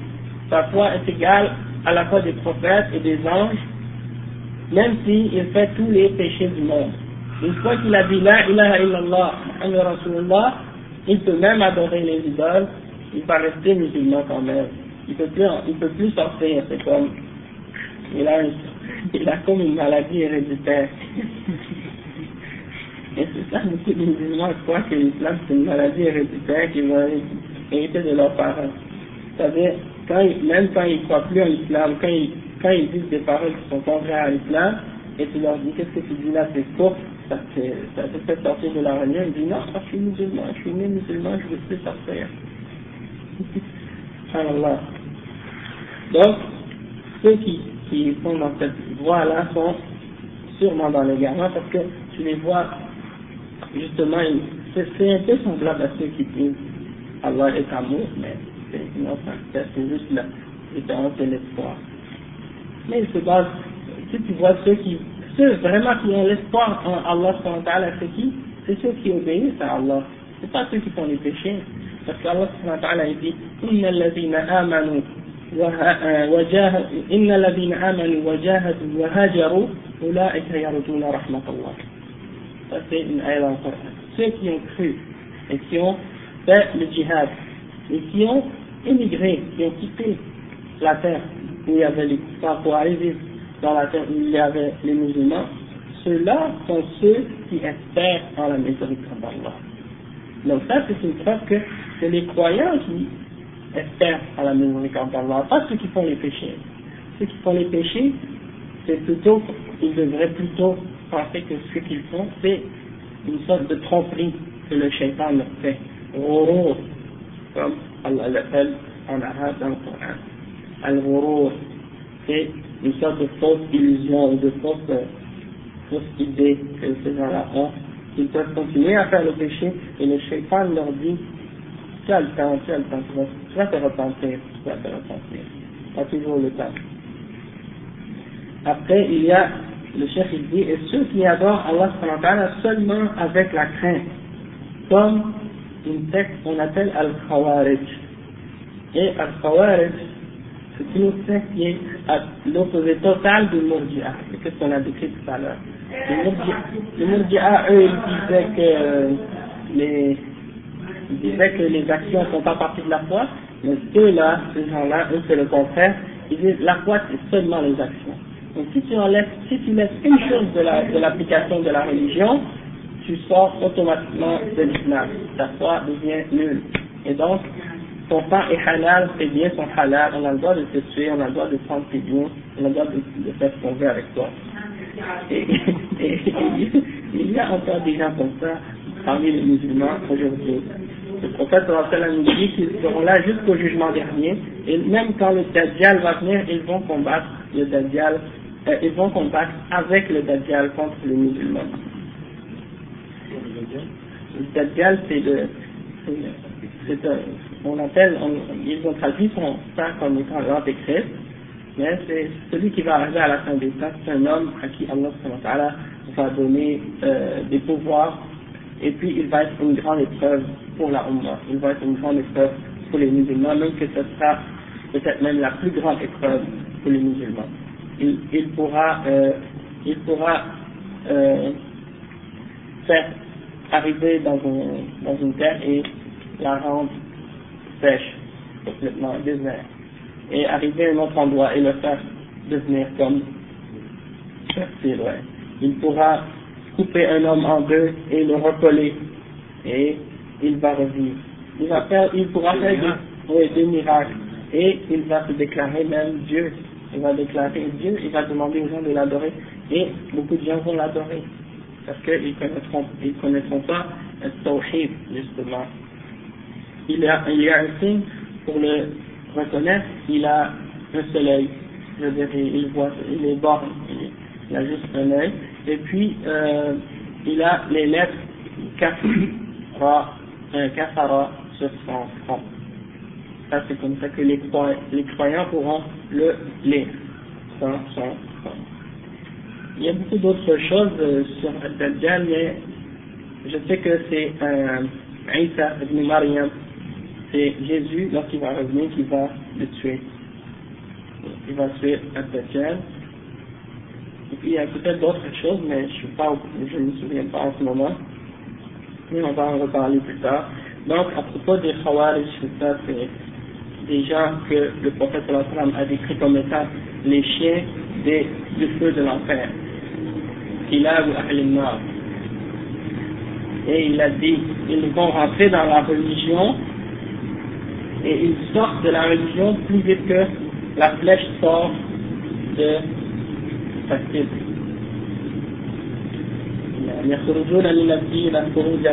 Sa foi est égale à la foi des prophètes et des anges, même s'il fait tous les péchés du monde. Une fois qu'il a dit La ilaha illallah, Rasulullah, il peut même adorer les idoles, il va rester musulman quand même. Il peut peut plus sortir, c'est comme, il a, il a comme une maladie héréditaire. Et c'est ça, beaucoup de musulmans croient que l'islam c'est une maladie héréditaire qui va hériter de leurs parents. C'est-à-dire, quand même quand ils ne croient plus en islam, quand ils, quand ils disent des paroles qui sont contraires à l'islam, et tu leur dis qu'est-ce que tu dis là, c'est faux, ça te, fait sortir de la religion, ils disent non, je suis musulman, je suis né musulman, je veux plus sortir. Allah. Donc, ceux qui, qui sont dans cette voie-là sont sûrement dans l'égarement parce que tu les vois justement, c'est un peu semblable à ceux qui disent Allah est amour, mais c'est c'est juste la différence de l'espoir. Mais il se base, si tu vois ceux qui, ceux vraiment qui ont l'espoir en Allah, c'est qui C'est ceux qui obéissent à Allah. C'est pas ceux qui font les péchés. Parce qu'Allah a dit, إن الذين آمنوا وجاه إن الذين آمنوا وجاهدوا وهاجروا أولئك يرجون رحمة الله c'est une ayah dans le Coran. Ceux qui ont cru et qui ont fait le djihad et qui ont émigré, qui ont quitté la terre où il y avait les kuffars pour aller vivre dans la terre où il y avait les musulmans, ceux-là sont ceux qui espèrent en la miséricorde d'Allah. Donc ça c'est une preuve que c'est les croyants qui espèrent à la miséricorde d'Allah, pas ceux qui font les péchés. Ceux qui font les péchés, c'est plutôt, ils devraient plutôt penser que ce qu'ils font, c'est une sorte de tromperie que le shaitan leur fait. Ghurur, comme Allah l'appelle en arabe dans le Coran. Al-Ghurur, c'est une sorte de fausse illusion ou de fausse, fausse idée que ces gens-là ont. Ils peuvent continuer à faire le péché et le shaitan leur dit tu le temps, tu as le temps, tu vas, te repentir, tu vas te repentir. Pas toujours le temps. Après, il y a, le chef il dit, et ceux qui adorent Allah seulement avec la crainte, comme une secte qu'on appelle Al-Khawarij? Et Al-Khawarij, c'est une secte qui est à l'opposé total du Murji'a. C'est ce qu'on a décrit tout à l'heure. Les Murji'a, eux, ils disaient que les, ils disaient que les actions ne font pas partie de la foi, mais ceux-là, ces gens-là, eux, c'est le contraire. Ils disent la foi, c'est seulement les actions. Donc si tu enlèves, si tu laisses une chose de l'application de, la religion, tu sors automatiquement de l'islam. Ta foi devient nulle. Et donc, ton pain est halal, tes biens sont halal, on a le droit de te tuer, on a le droit de prendre tes biens, on a le droit de, faire ce qu'on veut avec toi. Et, il y a encore des gens comme ça parmi les musulmans aujourd'hui. Le prophète nous dit qu'ils seront là jusqu'au jugement dernier, et même quand le Dajjal va venir, ils vont combattre le Dajjal, ils vont combattre avec le Dajjal contre les musulmans. Le Dajjal, c'est le, c'est on appelle, ils ont traduit son, ça comme étant l'antéchrist, mais c'est celui qui va arriver à la fin des temps, c'est un homme à qui Allah va donner euh, des pouvoirs, et puis il va être une grande épreuve pour la Ummah, il va être une grande épreuve pour les musulmans, même que ce sera peut-être même la plus grande épreuve pour les musulmans. Il, il pourra, euh, il pourra euh, faire arriver dans, un, dans une terre et la rendre sèche, complètement désert, et arriver à un autre endroit et le faire devenir comme fertile, ouais. Il pourra couper un homme en deux et le recoller, et il va revivre. Il, va faire, il pourra faire des, oui, des miracles, et il va se déclarer même Dieu. Il va déclarer Dieu, il va demander aux gens de l'adorer, et beaucoup de gens vont l'adorer, parce qu'ils connaîtront, ils connaîtront pas le tawhid, justement. Il y, a, il y a un signe pour le reconnaître, il a un seul œil, je il voit, il est borne, il a juste un œil, et puis euh, il a les lettres kafra, un kafara sur son front. Ça c'est comme ça que les, croyants, pourront le lire sur son front. Il y a beaucoup d'autres choses euh, sur Al-Dajjal, mais je sais que c'est euh, Isa ibn Maryam, c'est Jésus, lorsqu'il va revenir, qui va le tuer. Il va tuer Al-Dajjal. Et puis il y a peut-être d'autres choses, mais je ne me souviens pas en ce moment. Mais on va en reparler plus tard. Donc, à propos des Khawarij, ça, c'est des gens que le prophète a décrit comme étant les chiens des, du feu de l'enfer. Kilab ou Ahl Et il a dit, ils vont rentrer dans la religion et ils sortent de la religion plus vite que la flèche sort de sa cible. يخرجون من الدين خروج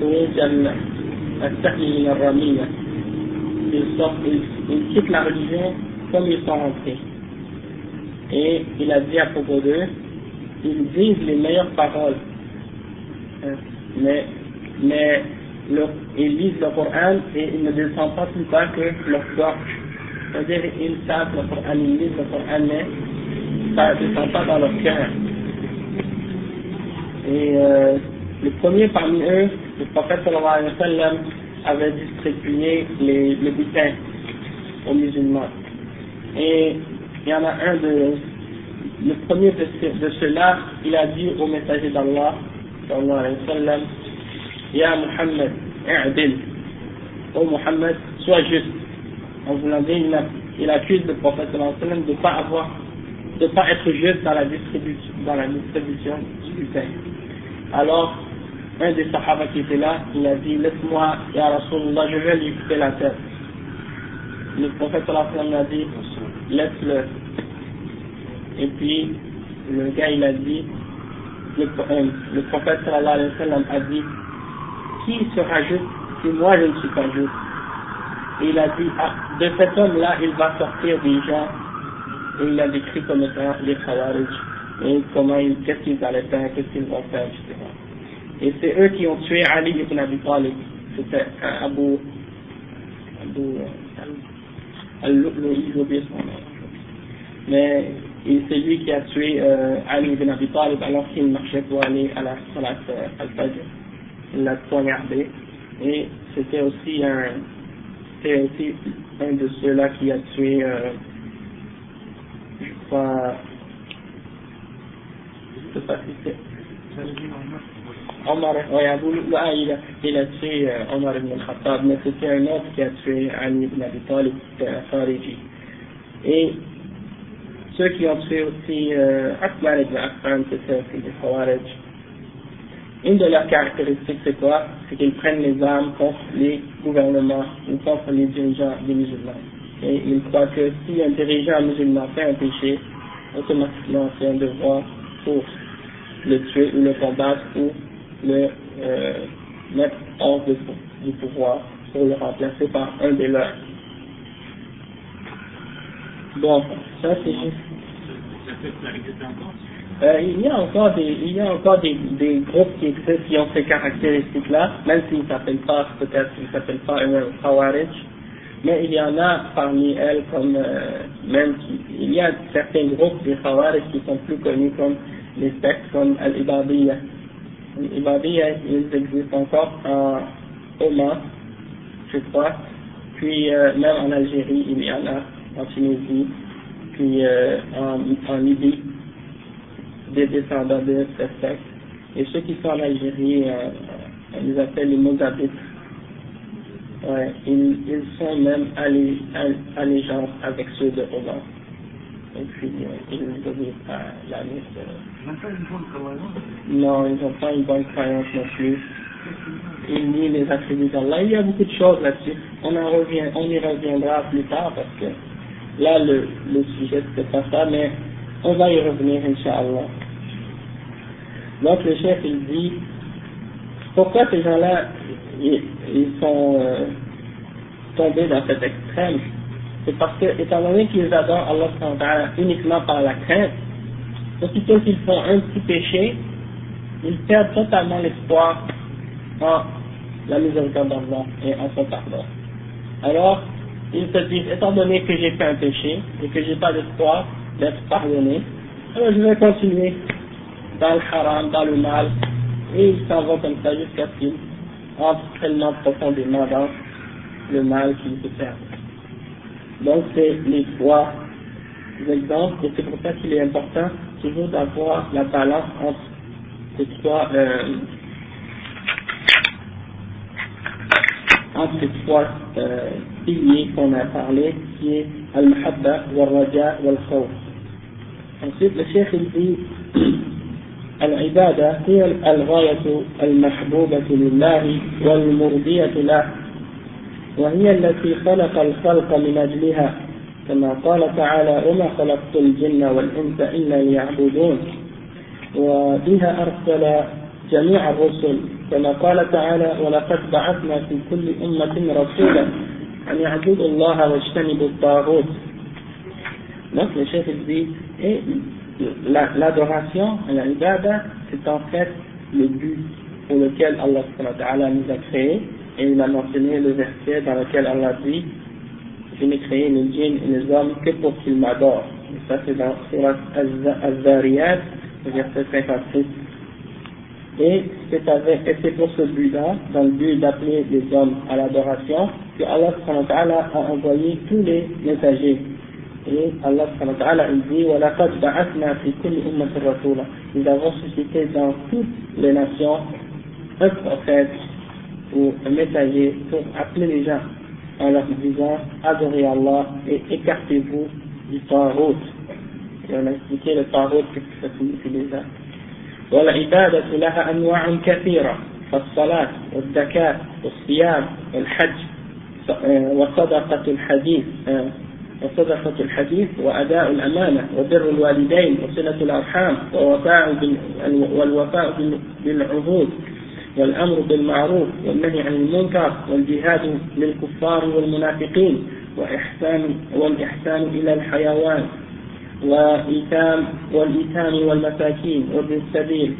خروج السهم من الرمية ils sortent, ils, quittent la religion comme ils sont rentrés. Et il a dit à propos d'eux, ils disent les meilleures paroles, hein, mais, mais ils lisent le Coran et ils ne descendent pas plus bas que leur gorge. C'est-à-dire ils savent le Coran, ils lisent le Coran, mais ça ne descend pas dans leur cœur. Et euh, le premier parmi eux, le prophète sallallahu alayhi wa sallam, avait distribué les, les butins aux musulmans. Et il y en a un de, le premier de, ceux-là, il a dit au messager d'Allah, sallallahu alayhi wa sallam, Ya Muhammad, i'dil. Oh Muhammad, sois juste. En voulant dire, il, il accuse le prophète sallallahu de ne pas avoir, de pas être juste dans la distribution, dans la distribution du pain. Alors, un des sahaba qui était là, il a dit, laisse-moi, Ya Rasulullah, je vais lui couper la tête. Le prophète sallallahu a dit, laisse-le. Et puis, le gars, il a dit, le, euh, prophète sallallahu alayhi wa sallam a dit, qui sera juste si moi je ne suis pas juste? Et il a dit, ah, de cet homme-là, il va sortir des gens, et il a décrit comme étant les Khawarij, et comment ils, qu'est-ce qu'ils allaient faire, qu'est-ce qu'ils vont faire, etc. Et c'est eux qui ont tué Ali ibn Abi Talib, c'était Abu, Abu, Al-Lu'lu'i, son nom. Mais c'est lui qui a tué euh, Ali ibn Abi Talib alors qu'il marchait pour aller à la salat euh, al-Fajr. Il l'a poignardé. Et c'était aussi un, c'était aussi un de ceux-là qui a tué, euh, je sais pas si. Omar, il, a, il a tué Omar ibn al-Khattab, mais c'était un autre qui a tué Ali ibn Abi Talib, Khariji. Et ceux qui ont tué aussi euh, Akbar ibn Affan, c'était aussi des Khawarij. Une de leurs caractéristiques, c'est quoi? C'est qu'ils prennent les armes contre les gouvernements ou contre les dirigeants des musulmans. Et ils croient que si un dirigeant musulman fait un péché, automatiquement c'est un devoir pour le tuer ou le combattre ou le euh, mettre hors de, du pouvoir pour le remplacer par un des leurs. Bon, ça c'est juste. Euh, il y a encore des, il y a encore des, des groupes qui ont ces caractéristiques-là, même s'ils ne s'appellent pas, peut-être qu'ils ne s'appellent pas un Khawarij, mais il y en a parmi elles comme, euh, même, il y a certains groupes des Khawarij qui sont plus connus comme les sectes comme Al-Ibadiyya. Ils existent encore en Oman, je crois, puis euh, même en Algérie, il y en a, en Tunisie, puis euh, en, Libye des descendants de cette secte. Et ceux qui sont en Algérie, euh, on les appelle les Mozabites. Ouais, ils, ils sont même allégeants avec ceux de Oman. Et puis, ils n'obéissent pas la liste. Non, ils n'ont pas une bonne croyance non plus. Ils nient les attributs d'Allah. Il y a beaucoup de choses là-dessus. On y reviendra plus tard parce que là, le, le sujet, c'est pas ça, mais on va y revenir, Inch'Allah. Donc le chef, il dit, pourquoi ces gens-là, ils, sont euh, tombés dans cet extrême? C'est parce que, étant donné qu'ils adorent Allah uniquement par la crainte, aussitôt qu'ils font un petit péché, ils perdent totalement l'espoir en la miséricorde d'Allah et en son pardon. Alors, ils se disent, étant donné que j'ai fait un péché et que j'ai pas d'espoir d'être pardonné, alors je vais continuer dans le haram, dans le mal, et ils s'en vont comme ça jusqu'à ce qu'ils entrent tellement profondément dans le mal qu'ils se perdent. Donc c'est les trois exemples, et c'est pour ça qu'il est important toujours d'avoir la balance entre ces trois euh, entre ces trois euh, piliers qu'on a parlé, qui est al-mahabba, wal-raja, wal-khawf. Ensuite, le cheikh il dit العبادة هي الغاية المحبوبة لله والمرضية له وهي التي خلق الخلق من أجلها كما قال تعالى وما خلقت الجن والإنس إلا ليعبدون وبها أرسل جميع الرسل كما قال تعالى ولقد بعثنا في كل أمة رسولا أن يعبدوا الله واجتنبوا الطاغوت. Donc le chef dit, et l'adoration, la, l'ibada, c'est en fait le but pour lequel Allah nous a créés, et il a mentionné le verset dans lequel Allah dit Je n'ai créé le djinn et les hommes que pour qu'ils m'adorent. Et ça, c'est dans Surat Az-Zariyat, verset 56. Et c'est pour ce but-là, dans le but d'appeler les hommes à l'adoration, que Allah a envoyé tous les messagers. Et Allah il dit Nous avons suscité dans toutes les nations un prophète ou un messager pour appeler les gens en leur disant, adorez Allah et écartez-vous du Tarot. Et on a expliqué le Tarot, ce que ça signifie déjà. والعبادة لها أنواع كثيرة فالصلاة والزكاة والصيام والحج وصدقة الحديث وصدقة الحديث وأداء الأمانة وبر الوالدين وصلة الأرحام والوفاء بالعهود والأمر بالمعروف والنهي عن المنكر والجهاد للكفار والمنافقين وإحسان والإحسان إلى الحيوان وإيتام والإيتام والمساكين وابن السبيل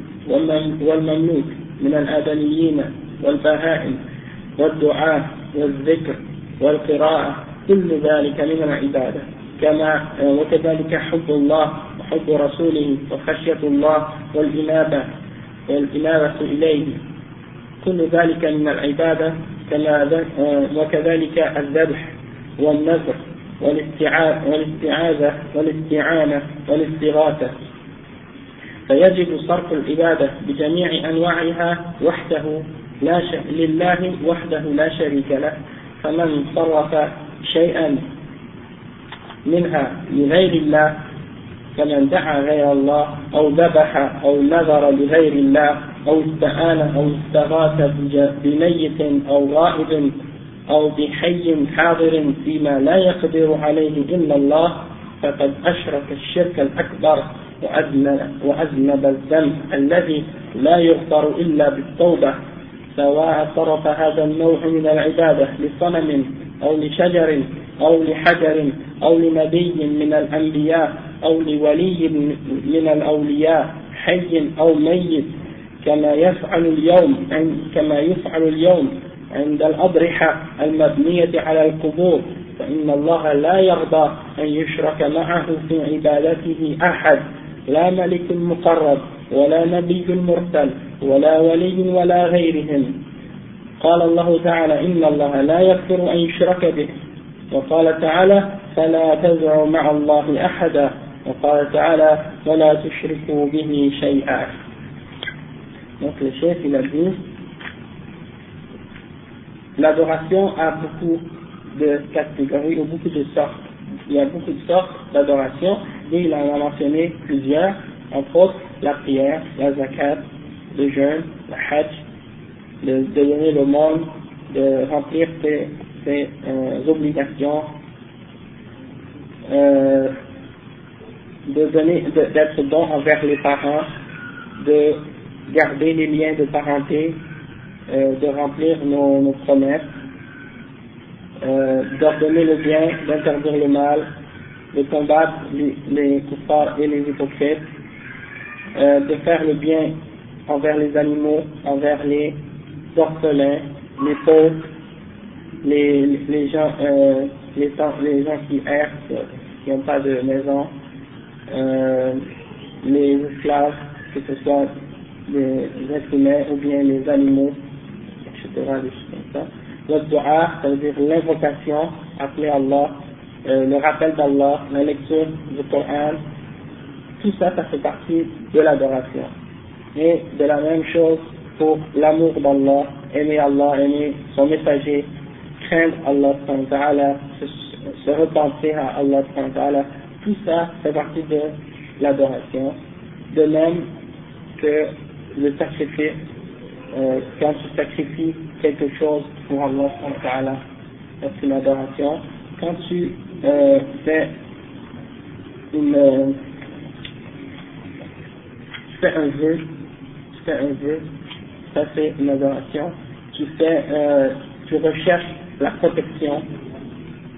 والمملوك من الآدميين والبهائم والدعاء والذكر والقراءة. كل ذلك من العبادة. كما وكذلك حب الله وحب رسوله وخشية الله والإنابة والإنابة إليه. كل ذلك من العبادة وكذلك الذبح والنذر والاستعاذة والاستعانة والاستغاثة. فيجب صرف العبادة بجميع أنواعها وحده لا ش... لله وحده لا شريك له فمن صرف شيئا منها لغير الله كمن دعا غير الله أو ذبح أو نذر لغير الله أو استعان أو استغاث بميت أو غائب أو بحي حاضر فيما لا يقدر عليه إلا الله فقد أشرك الشرك الأكبر وأذنب, الذنب الذي لا يغفر إلا بالتوبة سواء صرف هذا النوع من العبادة لصنم أو لشجر أو لحجر أو لنبي من الأنبياء أو لولي من الأولياء حي أو ميت كما يفعل اليوم كما يفعل اليوم عند الأضرحة المبنية على القبور. فإن الله لا يرضى أن يشرك معه في عبادته أحد. لا ملك مقرب ولا نبي مرسل ولا ولي ولا غيرهم. قال الله تعالى إن الله لا يغفر أن يشرك به. وقال تعالى فلا تدعوا مع الله أحدا. وقال تعالى ولا تشركوا به شيئا Donc le chef il a dit l'adoration a beaucoup de catégories ou beaucoup de sortes. Il y a beaucoup de sortes d'adoration et il en a mentionné plusieurs, entre autres la prière, la zakat, le jeûne, le hajj, de, donner le monde, de remplir ses, euh, obligations, euh, de donner, d'être bon envers les parents, de garder les liens de parenté, euh, de remplir nos, nos promesses, euh, d'ordonner le bien, d'interdire le mal, de combattre les, les et les hypocrites, euh, de faire le bien envers les animaux, envers les orphelins, les pauvres, les, les gens, euh, les, les gens qui errent, qui n'ont pas de maison, euh, les esclaves, que ce soit les êtres humains ou bien les animaux, etc. Des. Le dua, ça veut dire l'invocation, appeler Allah, euh, le rappel d'Allah, la lecture du Coran, tout ça, ça fait partie de l'adoration. Et de la même chose pour l'amour d'Allah, aimer Allah, aimer son messager, craindre Allah, se, se repentir à Allah, tout ça fait partie de l'adoration. De même que le sacrifice euh, quand tu sacrifies quelque chose pour Allah, c'est une adoration. Quand tu euh, fais une, euh, tu fais un vœu, tu fais un ça c'est une adoration. Tu fais, euh, tu recherches la protection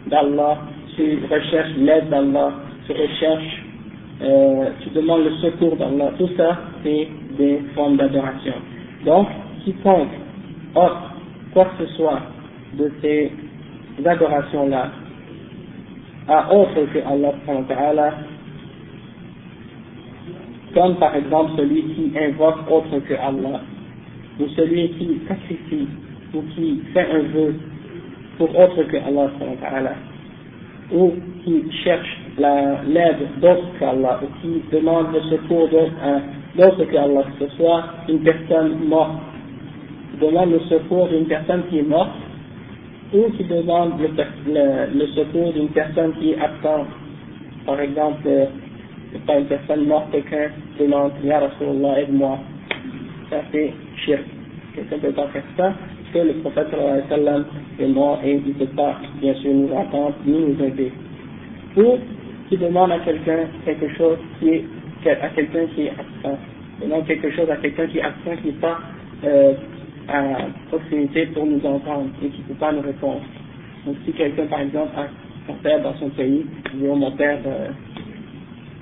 d'Allah, tu recherches l'aide d'Allah, tu recherches, euh, tu demandes le secours d'Allah. Tout ça, c'est des formes d'adoration. Donc, quiconque offre quoi que ce soit de ces adorations-là à autre que Allah, comme par exemple celui qui invoque autre que Allah, ou celui qui sacrifie, ou qui fait un vœu pour autre que Allah, ou qui cherche l'aide d'autre qu'Allah, ou qui demande le secours d'autre qu'Allah, que ce soit une personne morte, qui demande le secours d'une personne qui est morte, ou qui demande le, le, secours d'une personne qui est absente. Par exemple, euh, pas une personne morte, quelqu'un demande Ya Rasulallah, aide-moi. Ça c'est shirk. Quelqu'un peut pas faire ça, que le prophète est mort et il ne peut pas, bien sûr, nous entendre ni nous aider. Ou qui demande à quelqu'un quelque chose qui est à quelqu'un qui est absent. Quelque chose à quelqu'un qui est absent, qui n'est pas euh, à proximité pour nous entendre et qui ne peut pas nous répondre. Donc si quelqu'un, par exemple, a son père dans son pays, dit mon père, euh,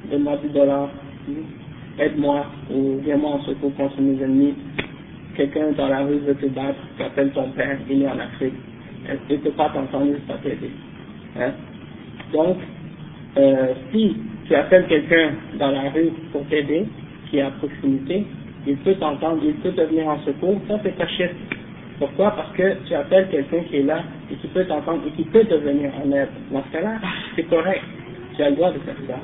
donne-moi 10 dollars, aide-moi, ou viens-moi en secours contre mes ennemis, quelqu'un dans la rue veut te battre, tu appelles ton père, il est en Afrique, il ne peut pas t'entendre, il ne peut pas t'aider. Hein? Donc, euh, si tu appelles quelqu'un dans la rue pour t'aider, qui est à proximité, il peut t'entendre, il peut te venir en secours, ça c'est ta chef. Pourquoi? Parce que tu appelles quelqu'un qui est là et qui peut t'entendre et qui peut te venir en aide. Dans ce cas-là, c'est correct. Tu as le droit de faire ça.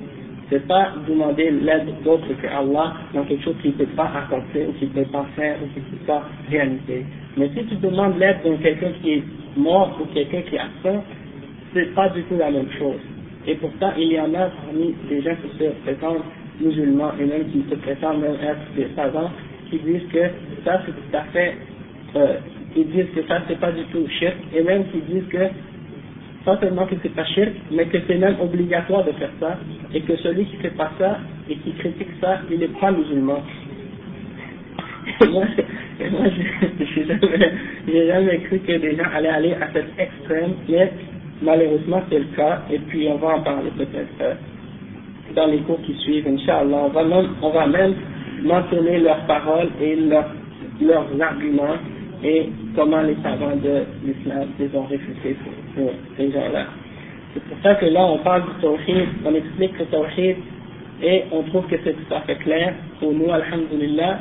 C'est pas demander l'aide d'autre que Allah dans quelque chose qu'il ne peut pas accomplir ou qu'il ne peut pas faire ou qu'il ne peut pas réaliser. Mais si tu demandes l'aide d'un quelqu'un qui est mort ou quelqu'un qui est absent, c'est pas du tout la même chose. Et pourtant, il y en a parmi les gens qui se prétendent musulmans et même qui se prétendent même être des savants, qui disent que ça c'est tout à fait, euh, ils disent que ça c'est pas du tout shirk, et même qui disent que pas seulement que c'est pas shirk, mais que c'est même obligatoire de faire ça, et que celui qui fait pas ça et qui critique ça, il n'est pas musulman. Et moi, moi j'ai jamais, jamais cru que des gens allaient aller à cet extrême, mais malheureusement c'est le cas, et puis on va en parler peut-être euh, dans les cours qui suivent, Inch'Allah. On va même, on va même mentionner leurs paroles et leurs, arguments et comment les savants de l'islam les ont réfutés pour, ces gens-là. C'est pour ça que là, on parle du tawhid, on explique le tawhid et on trouve que c'est tout à fait clair pour nous, alhamdulillah.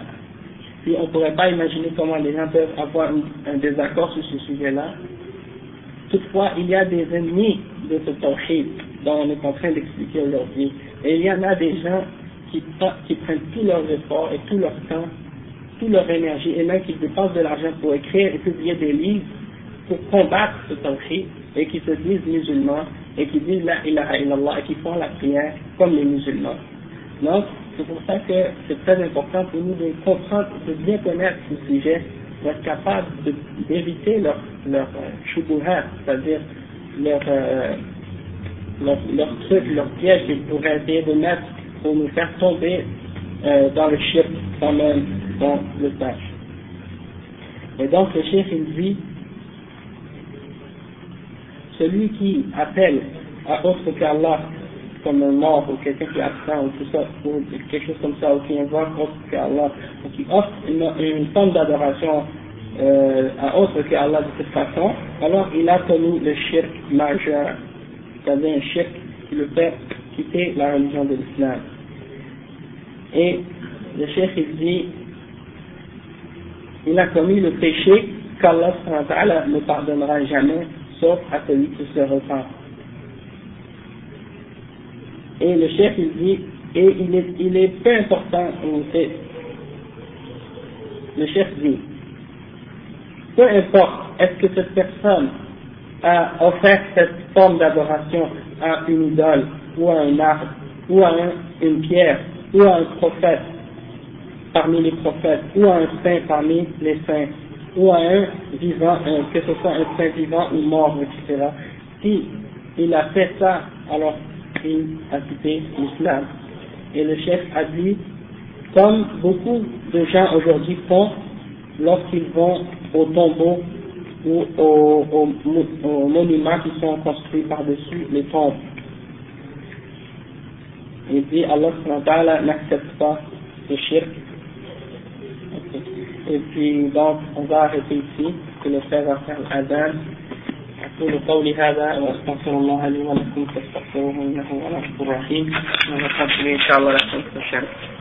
Puis on ne pourrait pas imaginer comment les gens peuvent avoir un, désaccord sur ce sujet-là. Toutefois, il y a des ennemis de ce tawhid dont on est en train d'expliquer aujourd'hui. Et il y en a des gens qui, prennent tous leurs efforts et tout leur temps, toute leur énergie, et même qui dépensent de l'argent pour écrire et publier des livres pour combattre ce tawhid et qui se disent musulmans et qui disent la ilaha illallah et qui font la prière comme les musulmans. Donc, c'est pour ça que c'est très important pour nous de comprendre, de bien connaître ce sujet, pour être capable d'éviter leur, leur euh, c'est-à-dire leur, euh, leur, leur truc, leur piège qu'ils pourraient essayer de mettre pour nous faire tomber euh, dans le shirk quand même dans le tâche. Et donc le chef il dit celui qui appelle à autre qu'Allah comme un mort ou quelqu'un qui est absent ou tout ça, ou quelque chose comme ça, ou qui invoque autre qu'Allah, ou qui offre une, forme d'adoration euh, à autre qu'Allah de cette façon, alors il a commis le shirk majeur c'est-à-dire un chef qui le fait quitter la religion de l'islam. Et le chef il dit, il a commis le péché qu'Allah ne pardonnera jamais, sauf à celui qui se repent. Et le chef il dit, et il est, il est peu important, le chef dit, peu importe, est-ce que cette personne a offert cette forme d'adoration à une idole, ou à un arbre, ou à une pierre, ou à un prophète parmi les prophètes, ou à un saint parmi les saints, ou à un vivant, que ce soit un saint vivant ou mort, etc. Si il a fait ça, alors a quitté l'islam. Et le chef a dit, comme beaucoup de gens aujourd'hui font lorsqu'ils vont au tombeau ou aux, aux, monuments qui sont construits par-dessus les tombes. Il dit Allah n'accepte pas le shirk. Et puis donc on va arrêter ici, que le frère va faire l'adhan. أقول قولي هذا وأستغفر الله لي ولكم فاستغفروه إنه هو الغفور الرحيم. ونقبل إن شاء الله لكم في